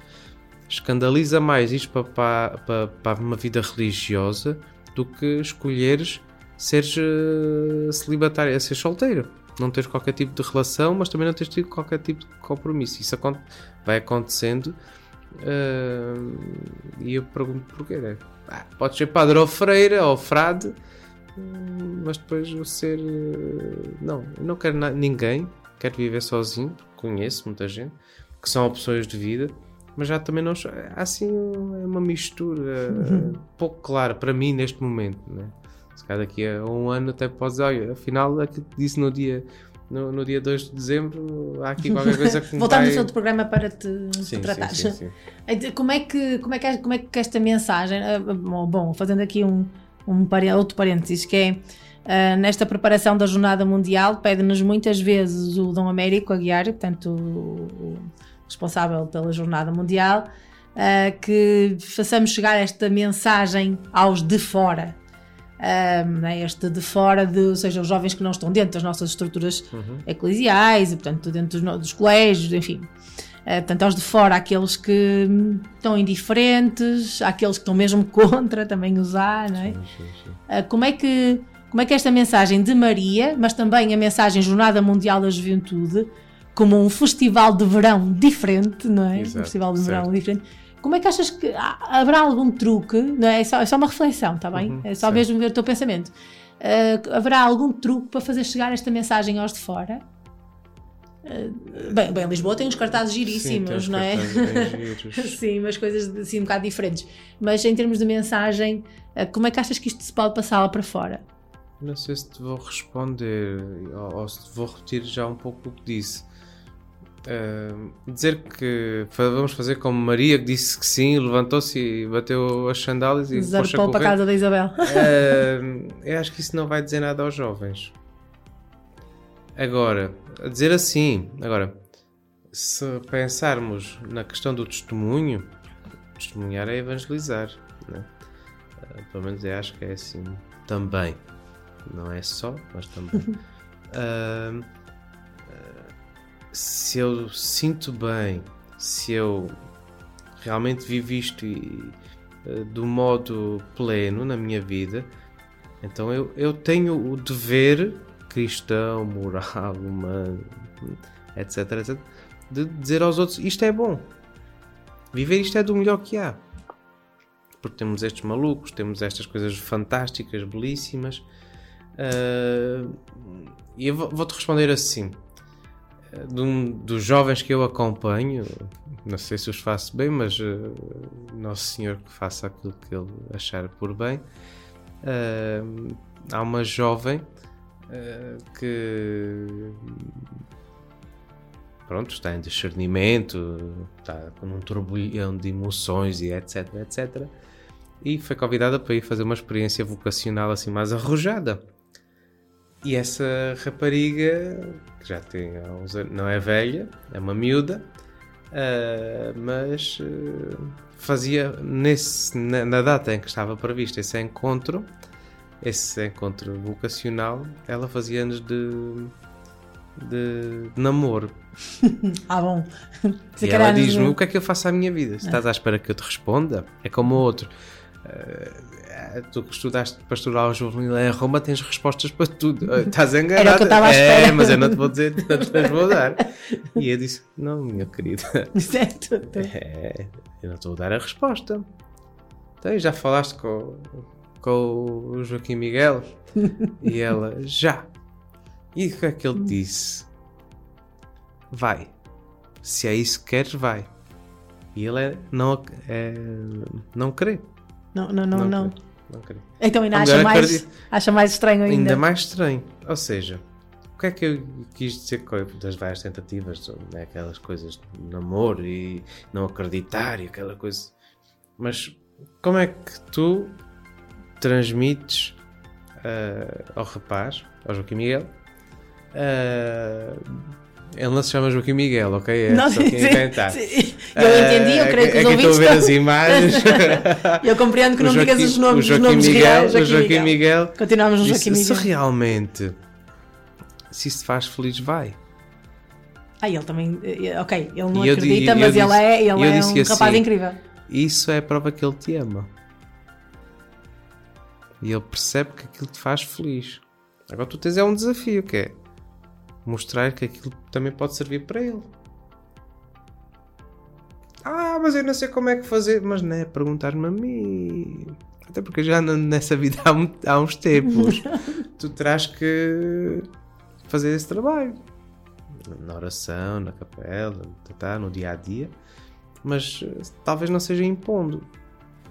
escandaliza mais isto para, para, para, para uma vida religiosa do que escolheres seres eh, celibatário, é ser solteiro. Não teres qualquer tipo de relação, mas também não teres tido qualquer tipo de compromisso. Isso vai acontecendo eh, e eu pergunto porquê. Né? Ah, podes ser padre ou freira ou frade, hum, mas depois o ser. eh, Não, eu não quero ninguém, quero viver sozinho, conheço muita gente, que são opções de vida, mas já também não. Há assim é uma mistura Uhum. pouco clara para mim neste momento, né? Se calhar daqui a um ano até podes dizer, olha, afinal, aquilo que disse no dia. No, no dia 2 de dezembro, há aqui qualquer coisa que *laughs* me Voltámos vai... ao outro programa para te, Sim, tratar. sim, sim, *laughs* sim. Como é que, como é que, como é que esta mensagem, ah, bom, bom, fazendo aqui um, um outro parênteses, que é ah, nesta preparação da Jornada Mundial, pede-nos muitas vezes o Dom Américo Aguiar, portanto, o, o responsável pela Jornada Mundial, ah, que façamos chegar esta mensagem aos de fora. Ah, né, este de fora, de, ou seja, os jovens que não estão dentro das nossas estruturas Uhum. eclesiais, e, portanto, dentro dos, dos colégios, enfim. Eh, portanto, aos de fora, aqueles que estão indiferentes, aqueles que estão mesmo *laughs* contra também usar, não é? Eh, como é que como é que esta mensagem de Maria, mas também a mensagem Jornada Mundial da Juventude, como um festival de verão diferente, não é? Exato, um festival de verão certo. diferente. Como é que achas que há- haverá algum truque? Não é? É, só, é só uma reflexão, está bem? Uhum, é só certo. mesmo ver o teu pensamento. Ah, haverá algum truque para fazer chegar esta mensagem aos de fora? Ah, bem, bem, Lisboa tem uns cartazes giríssimos, uns não é? *laughs* Sim, umas coisas assim um bocado diferentes. Mas em termos de mensagem, ah, como é que achas que isto se pode passar lá para fora? Não sei se te vou responder ou, ou se te vou repetir já um pouco o que disse. Ahm, dizer que vamos fazer como Maria que disse que sim, levantou-se e bateu as sandálias e Zarpou para a casa da Isabel. Ahm, eu acho que isso não vai dizer nada aos jovens. Agora, a dizer assim, agora, se pensarmos na questão do testemunho, testemunhar é evangelizar, né? Ah, pelo menos eu acho que é assim também. Não é só, mas também. *laughs* Ah, se eu sinto bem, se eu realmente vivo isto e, eh, do modo pleno na minha vida, então eu, eu tenho o dever cristão, moral, humano, etc, etc, de dizer aos outros isto é bom. Viver isto é do melhor que há. Porque temos estes malucos, temos estas coisas fantásticas, belíssimas. Ah, e eu vou- vou-te responder assim. De um dos jovens que eu acompanho, não sei se os faço bem, mas eh, Nosso Senhor que faça aquilo que Ele achar por bem. Eh, há uma jovem eh, que pronto, está em discernimento, está num turbilhão de emoções e etc, etc. E foi convidada para ir fazer uma experiência vocacional assim mais arrojada. E essa rapariga, que já tem uns anos, não é velha, é uma miúda, ah, mas ah, fazia nesse, na, na data em que estava previsto esse encontro, esse encontro vocacional, ela fazia anos de, de, de namoro. *laughs* Ah, bom. *laughs* Se E ela diz-me: O que é que eu faço à minha vida? Se Ah. estás à espera que eu te responda, é como o outro. Ah, tu que estudaste pastoral juvenil em Roma tens respostas para tudo. Estás enganado. Era o que eu estava à É, mas eu não te vou dizer, não te vou dar. E eu disse: Não, minha querida. *laughs* Certo. É, eu não estou a dar a resposta. Então, já falaste com, com o Joaquim Miguel? *laughs* E ela, já. E o que é que ele disse? Vai. Se é isso que queres, vai. E ele é, não, é, não crê. Não, não, não, não. crê, não. Então ainda acha mais, acredita- acha mais estranho ainda. Ainda mais estranho. Ou seja, o que é que eu quis dizer com das várias tentativas, né, aquelas coisas de namoro e não acreditar e aquela coisa. Mas como é que tu transmites ah, ao rapaz, ao Joaquim Miguel? ah, ele não se chama Joaquim Miguel, ok? É Não, só quem inventar. Eu entendi, eu Ah, creio que é os que estou a ver ouvintes as imagens. *laughs* Eu compreendo que não digas Joaquim- os nomes- o os Joaquim nomes Miguel, reais, Joaquim Joaquim Miguel. Miguel. Continuamos no Joaquim Se Miguel. realmente se isso te faz feliz, vai. Ah, ele também. eh, Ok, ele não eu di- acredita, e eu mas ele disse- é, e ele eu é um assim, rapaz incrível. Isso é a prova que ele te ama. E ele percebe que aquilo te faz feliz. Agora tu tens é um desafio que é mostrar que aquilo também pode servir para ele. Ah, mas eu não sei como é que fazer. Mas não é perguntar-me a mim. Até porque eu já ando nessa vida há, há uns tempos. *laughs* tu terás que fazer esse trabalho. Na oração, na capela, no dia a dia. Mas eh, talvez não seja impondo.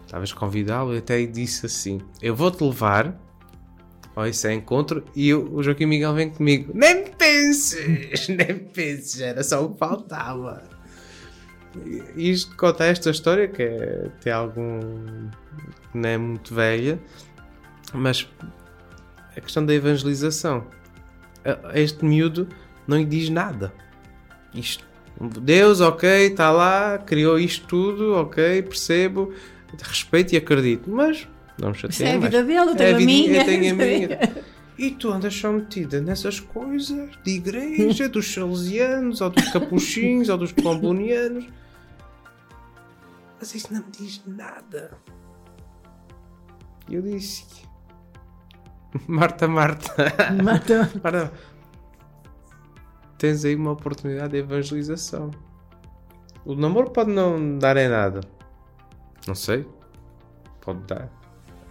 Talvez convidá-lo. Eu até disse assim: Eu vou-te levar ao esse encontro e o Joaquim Miguel vem comigo. Nem penses, *laughs* nem penses, era só o que faltava. Isto conta esta história que é, tem algum. não é muito velha, mas a questão da evangelização. Este miúdo não lhe diz nada. Isto. Deus, ok, está lá, criou isto tudo, ok, percebo, respeito e acredito, mas não me chateia Isso é a vida dele, eu É tenho a vidinha, minha. Eu tenho a minha. *laughs* E tu andas só metida nessas coisas de igreja, dos salesianos, ou dos capuchinhos, ou dos colombonianos. Mas isso não me diz nada. E eu disse: Marta, Marta. Marta. Marta. *laughs* Tens aí uma oportunidade de evangelização. O namoro pode não dar em nada. Não sei. Pode dar.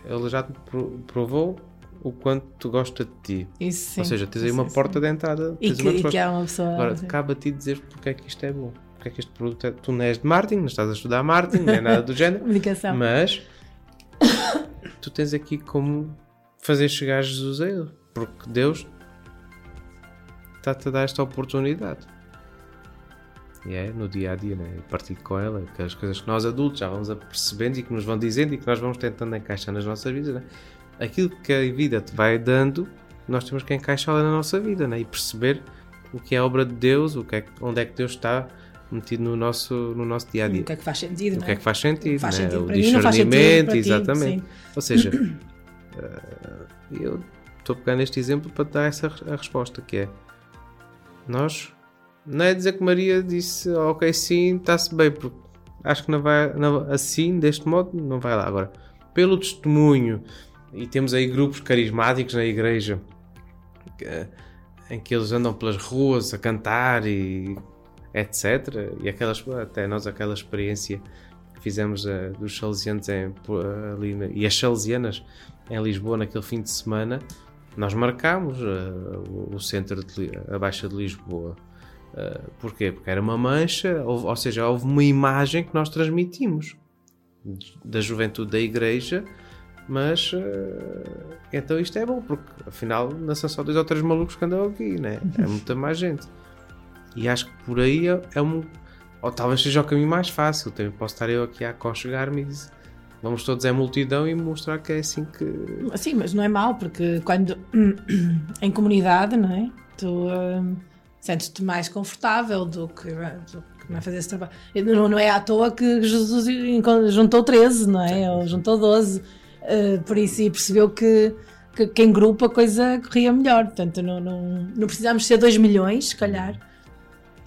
Ele já te pro- provou o quanto tu gosta de ti. Isso sim. Ou seja, tens aí uma sim. porta de entrada. E que- e que há uma pessoa- Agora, cabe a ti dizer porque é que isto é bom. Porque é que este produto é. Tu não és de marketing, não estás a estudar marketing, nem nada do género. *laughs* Comunicação. Mas *coughs* tu tens aqui como fazer chegar Jesus a ele. Porque Deus está-te a dar esta oportunidade. É no dia a dia, né? Partilho com ela aquelas coisas que nós adultos já vamos apercebendo e que nos vão dizendo e que nós vamos tentando encaixar nas nossas vidas. Né? Aquilo que a vida te vai dando, nós temos que encaixá-la na nossa vida né? e perceber o que é obra de Deus, o que é, onde é que Deus está metido no nosso, no nosso dia a dia. O que é que faz sentido, O não que é que faz sentido, Faz né? sentido o mim, discernimento, ti, exatamente. Ou seja, *coughs* eh, eu estou a pegar neste exemplo para te dar essa a resposta, que é nós não é dizer que Maria disse ok sim, está-se bem, porque acho que não vai não- assim, deste modo, não vai lá. Agora, pelo testemunho, e temos aí grupos carismáticos na igreja que- em que eles andam pelas ruas a cantar e etc. E aquelas, até nós aquela experiência que fizemos eh, dos salesianos em, ali e as salesianas em Lisboa naquele fim de semana, nós marcámos eh, o, centro de a Baixa de Lisboa. Eh, porquê? Porque era uma mancha, houve- ou seja, houve uma imagem que nós transmitimos da juventude da igreja, mas eh, então isto é bom, porque afinal não são só dois ou três malucos que andam aqui, né? é muita mais gente. E acho que por aí é, é um. Ou talvez seja o caminho mais fácil. Também posso estar eu aqui a aconchegar-me e dizer, vamos todos em multidão e mostrar que é assim que. Sim, mas não é mau, porque quando *clears throat* em comunidade, não é? Tu hum, sentes-te mais confortável do que, do que não é fazer esse trabalho. Não, não é à toa que Jesus juntou 13, não é? Ou juntou 12. Uh, por isso, e percebeu que, que, que em grupo a coisa corria melhor. Portanto, não, não, não precisamos ser 2 milhões, se calhar.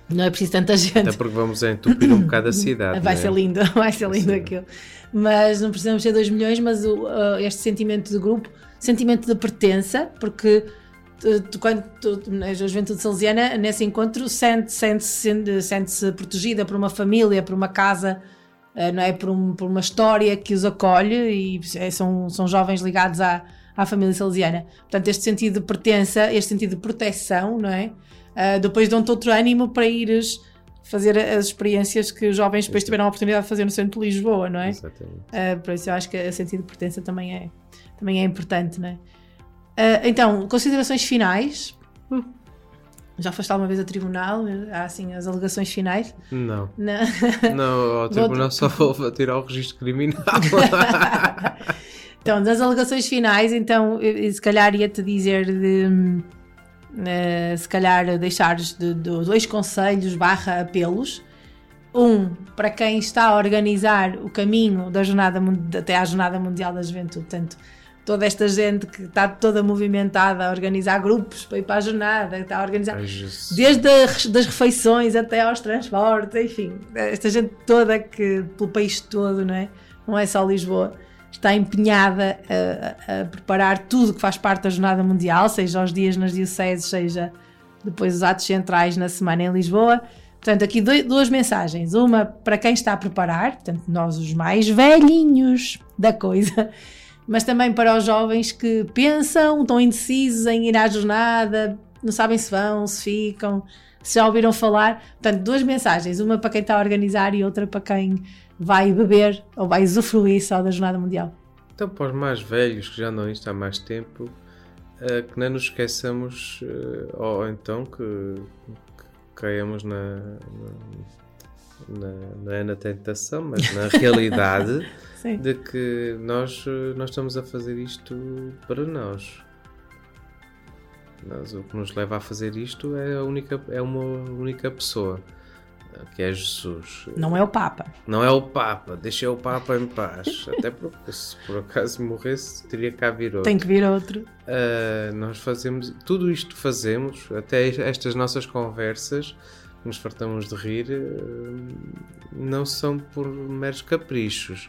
Não é preciso tanta gente. Até porque vamos entupir um bocado a cidade. Vai né? ser lindo, *laughs* vai ser lindo aquilo. Mas não precisamos ser 2 milhões, mas o, uh, este sentimento de grupo, sentimento de pertença, porque quando na juventude salesiana, nesse encontro, sente-se sente sente sente protegida por uma família, por uma casa, uh, não é? Por, um- por uma história que os acolhe e é, são, são jovens ligados à, à família salesiana. Portanto, este sentido de pertença, este sentido de proteção, não é? Uh, depois dão-te outro ânimo para ires fazer as experiências que os jovens depois tiveram a oportunidade de fazer no centro de Lisboa, não é? Exatamente. Uh, por isso eu acho que o sentido de pertença também é, também é importante, não é? Uh, então, considerações finais. Hum. Já foste alguma vez a tribunal? Há assim as alegações finais? Não. Não. *laughs* Não, ao Vou- tribunal só vou tirar o registro criminal. *laughs* Então, das alegações finais, então, eu- eu se calhar ia-te dizer de, eh, se calhar deixares de, de dois conselhos barra apelos. Um, para quem está a organizar o caminho da jornada, até à Jornada Mundial da Juventude. Portanto, toda esta gente que está toda movimentada a organizar grupos para ir para a jornada, está a organizar Ai, desde as das refeições até aos transportes, enfim, esta gente toda que pelo país todo, não é? Não é só Lisboa, está empenhada a, a- a preparar tudo que faz parte da Jornada Mundial, seja os dias nas dioceses, seja depois os atos centrais na semana em Lisboa. Portanto, aqui duas mensagens. Uma para quem está a preparar, portanto, nós os mais velhinhos da coisa, mas também para os jovens que pensam, estão indecisos em ir à jornada, não sabem se vão, se ficam, se já ouviram falar. Portanto, duas mensagens. Uma para quem está a organizar e outra para quem vai beber ou vai usufruir só da Jornada Mundial. Então, para os mais velhos que já andam nisto há mais tempo, eh, que não nos esqueçamos, eh, ou então que, que caiamos na, na, na, não é na tentação, mas na realidade *laughs* Sim. de que nós, eh, nós estamos a fazer isto para nós. Nós, o que nos leva a fazer isto é, a única, é uma única pessoa, eh, que é Jesus. Não é o Papa. Não é o Papa, deixei o Papa em paz. *laughs* Até porque se por acaso morresse, teria que vir outro. Tem que vir outro. Ah, nós fazemos, tudo isto fazemos, até estas nossas conversas, que nos fartamos de rir, não são por meros caprichos,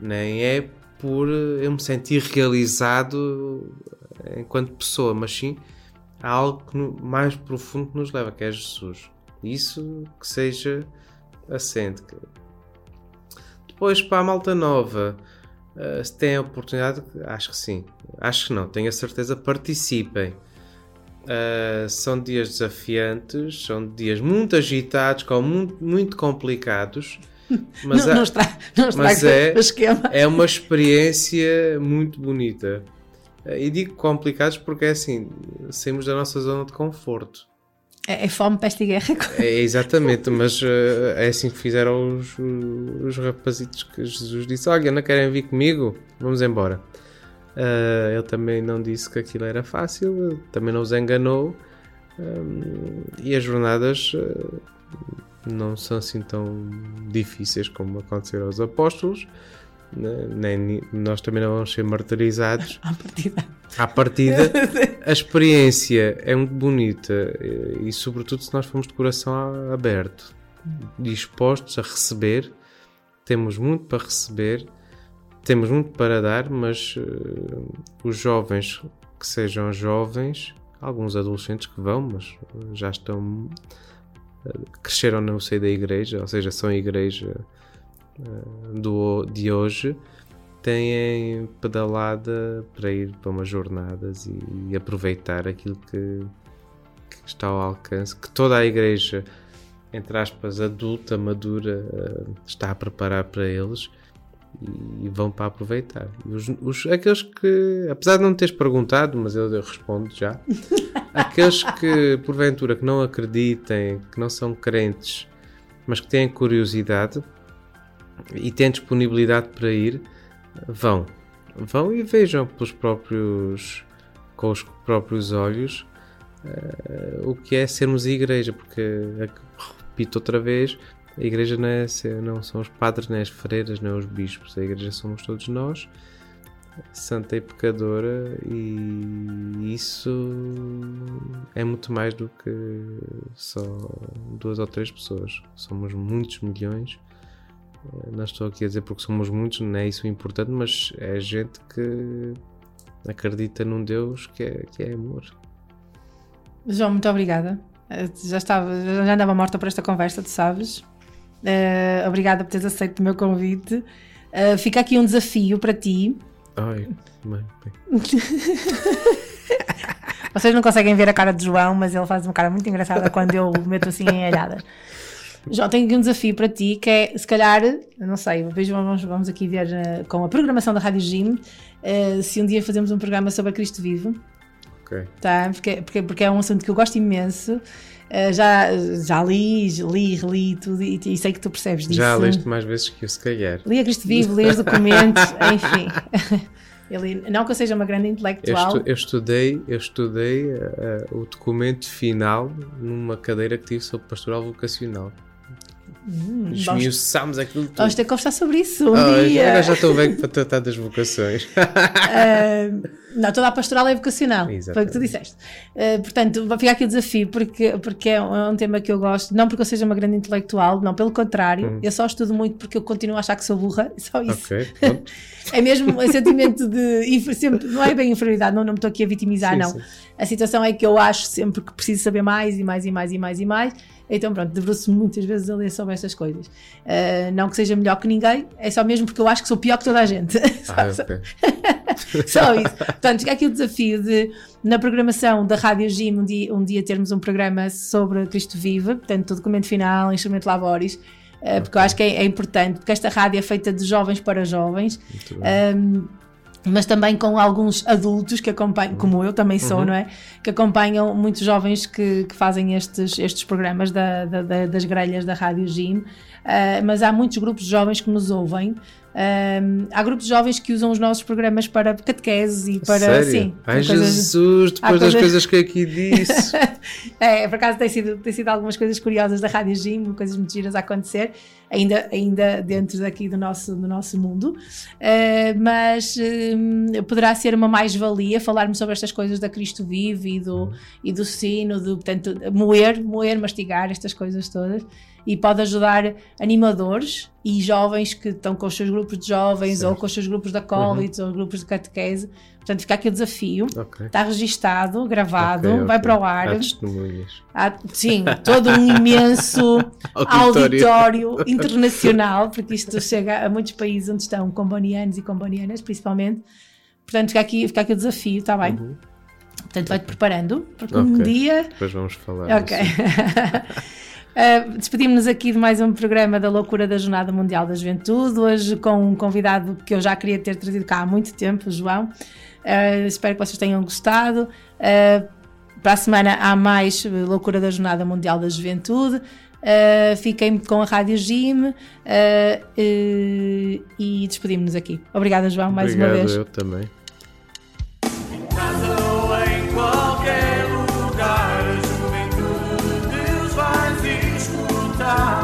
nem é por eu me sentir realizado enquanto pessoa, mas sim há algo que no- mais profundo que nos leva, que é Jesus. Isso que seja assente. Depois para a malta nova, eh, se tem a oportunidade, acho que sim. Acho que não, tenho a certeza, participem. Eh, são dias desafiantes, são dias muito agitados, com muito, muito complicados. Mas, Não- há- não estra- não estrague mas é, o esquema. é uma experiência muito bonita. Eh, E digo complicados porque é assim, saímos da nossa zona de conforto. É, é fome, peste e guerra. É exatamente, mas eh, é assim que fizeram os, os rapazitos que Jesus disse: Olha, não querem vir comigo? Vamos embora. Eh, ele também não disse que aquilo era fácil, também não os enganou. hum, e as jornadas eh, não são assim tão difíceis como aconteceram aos apóstolos. né? Nem, nós também não vamos ser martirizados *laughs* À partida. à partida, *laughs* a experiência é muito bonita eh, e, sobretudo, se nós formos de coração aberto, dispostos a receber, temos muito para receber, temos muito para dar, mas eh, os jovens que sejam jovens, alguns adolescentes que vão, mas já estão, cresceram no seio da igreja, ou seja, são a igreja eh, do, de hoje têm pedalada para ir para umas jornadas e, e aproveitar aquilo que, que está ao alcance, que toda a igreja, entre aspas, adulta, madura, eh, está a preparar para eles e vão para aproveitar. Os, os- aqueles que, apesar de não teres perguntado, mas eu, eu respondo já, *laughs* aqueles que porventura que não acreditem, que não são crentes, mas que têm curiosidade e têm disponibilidade para ir, vão. Vão e vejam pelos próprios com os próprios olhos eh, o que é sermos igreja, porque eh, repito outra vez, a igreja não, é, não são os padres, nem as freiras, nem os bispos, a igreja somos todos nós, santa e pecadora, e isso é muito mais do que só duas ou três pessoas. Somos muitos milhões. Eh, Não estou aqui a dizer porque somos muitos, não é isso importante, mas é gente que acredita num Deus que é, que é amor. João, muito obrigada. Eh, Já, estava, já andava morta por esta conversa, tu sabes. Eh, obrigada por teres aceito o meu convite. Eh, fica aqui um desafio para ti. Ai, bem. *laughs* Vocês não conseguem ver a cara de João, mas ele faz uma cara muito engraçada quando eu meto assim em alhadas. João, tenho aqui um desafio para ti que é, se calhar, não sei, depois vamos, vamos aqui ver eh, com a programação da Rádio eh, se um dia fazemos um programa sobre Cristo Vivo. Ok. Tá? Porque, porque, porque é um assunto que eu gosto imenso. Eh, já, já li, li, reli tudo e, e sei que tu percebes disso. Já leste mais vezes que eu, se calhar. Li a Cristo Vivo, li os documentos, *laughs* enfim. *laughs* Eu li- não que eu seja uma grande Eu, intelectual. estu- eu estudei, eu estudei eh, o documento final numa cadeira que tive sobre pastoral vocacional. Hum, vamos, Esmiuçámos aquilo tudo. vamos ter que conversar sobre isso um Ah, dia. agora já estou bem para tratar das vocações. Ah, não, toda a pastoral é vocacional, foi o que tu Exatamente. disseste. Ah, portanto, vai ficar aqui o desafio, porque, porque é um, é um tema que eu gosto, não porque eu seja uma grande intelectual, não, pelo contrário, Hum. eu só estudo muito porque eu continuo a achar que sou burra, *laughs* só isso. ok, pronto. *laughs* É mesmo um sentimento de. Sempre, não é bem inferioridade, não, não me estou aqui a vitimizar, Sim, não. sim. A situação é que eu acho sempre que preciso saber mais e mais e mais e mais e mais. Então, pronto, debruço muitas vezes a ler sobre estas coisas. Uh, não que seja melhor que ninguém, é só mesmo porque eu acho que sou pior que toda a gente. *laughs* Ah, Só- ok. *laughs* só isso. Portanto, fica aqui o desafio de, na programação da Rádio Gym, um dia, um dia termos um programa sobre Cristo Vive, portanto, o documento final, instrumento Laboris, eh, porque eu acho que é, é importante, porque esta rádio é feita de jovens para jovens. Mas também com alguns adultos que acompanham, como eu também sou, Uhum. não é? Que acompanham muitos jovens que, que fazem estes, estes programas da, da- da- das grelhas da Rádio Gym. Ah, mas há muitos grupos de jovens que nos ouvem. Ah, há grupos de jovens que usam os nossos programas para catequeses e para. Sério? Sim, Ai, coisas- Jesus, há depois das coisas que aqui disse. *laughs* é, por acaso tem sido, tem sido algumas coisas curiosas da Rádio Gym, coisas muito giras a acontecer, ainda, ainda dentro daqui do nosso, do nosso mundo. Eh, mas hum, poderá ser uma mais-valia falarmos sobre estas coisas da Cristo Vive e do, e do sino, do, portanto, moer, moer, mastigar, estas coisas todas. E pode ajudar animadores e jovens que estão com os seus grupos de jovens ou com os seus grupos de acólitos ou grupos de catequese. Portanto, fica aqui o desafio. Ok. Está registado, gravado, Ok, vai ok. para o ar. Há testemunhas. Há, sim, todo um imenso *laughs* Auditório. internacional, porque isto chega a muitos países onde estão combonianos e combonianas, principalmente. Portanto, fica aqui, fica aqui o desafio, está bem? Portanto, vai-te preparando, porque um Uhum. Dia. Depois vamos falar. Ok. *laughs* Uh, Despedimos-nos aqui de mais um programa da Loucura da Jornada Mundial da Juventude, hoje com um convidado que eu já queria ter trazido cá há muito tempo, o João. Uh, espero que vocês tenham gostado. Uh, para a semana há mais Loucura da Jornada Mundial da Juventude. Uh, fiquem com a Rádio Gym uh, uh, e despedimos-nos aqui. Obrigada, João, mais uma Obrigado, vez. eu também. time.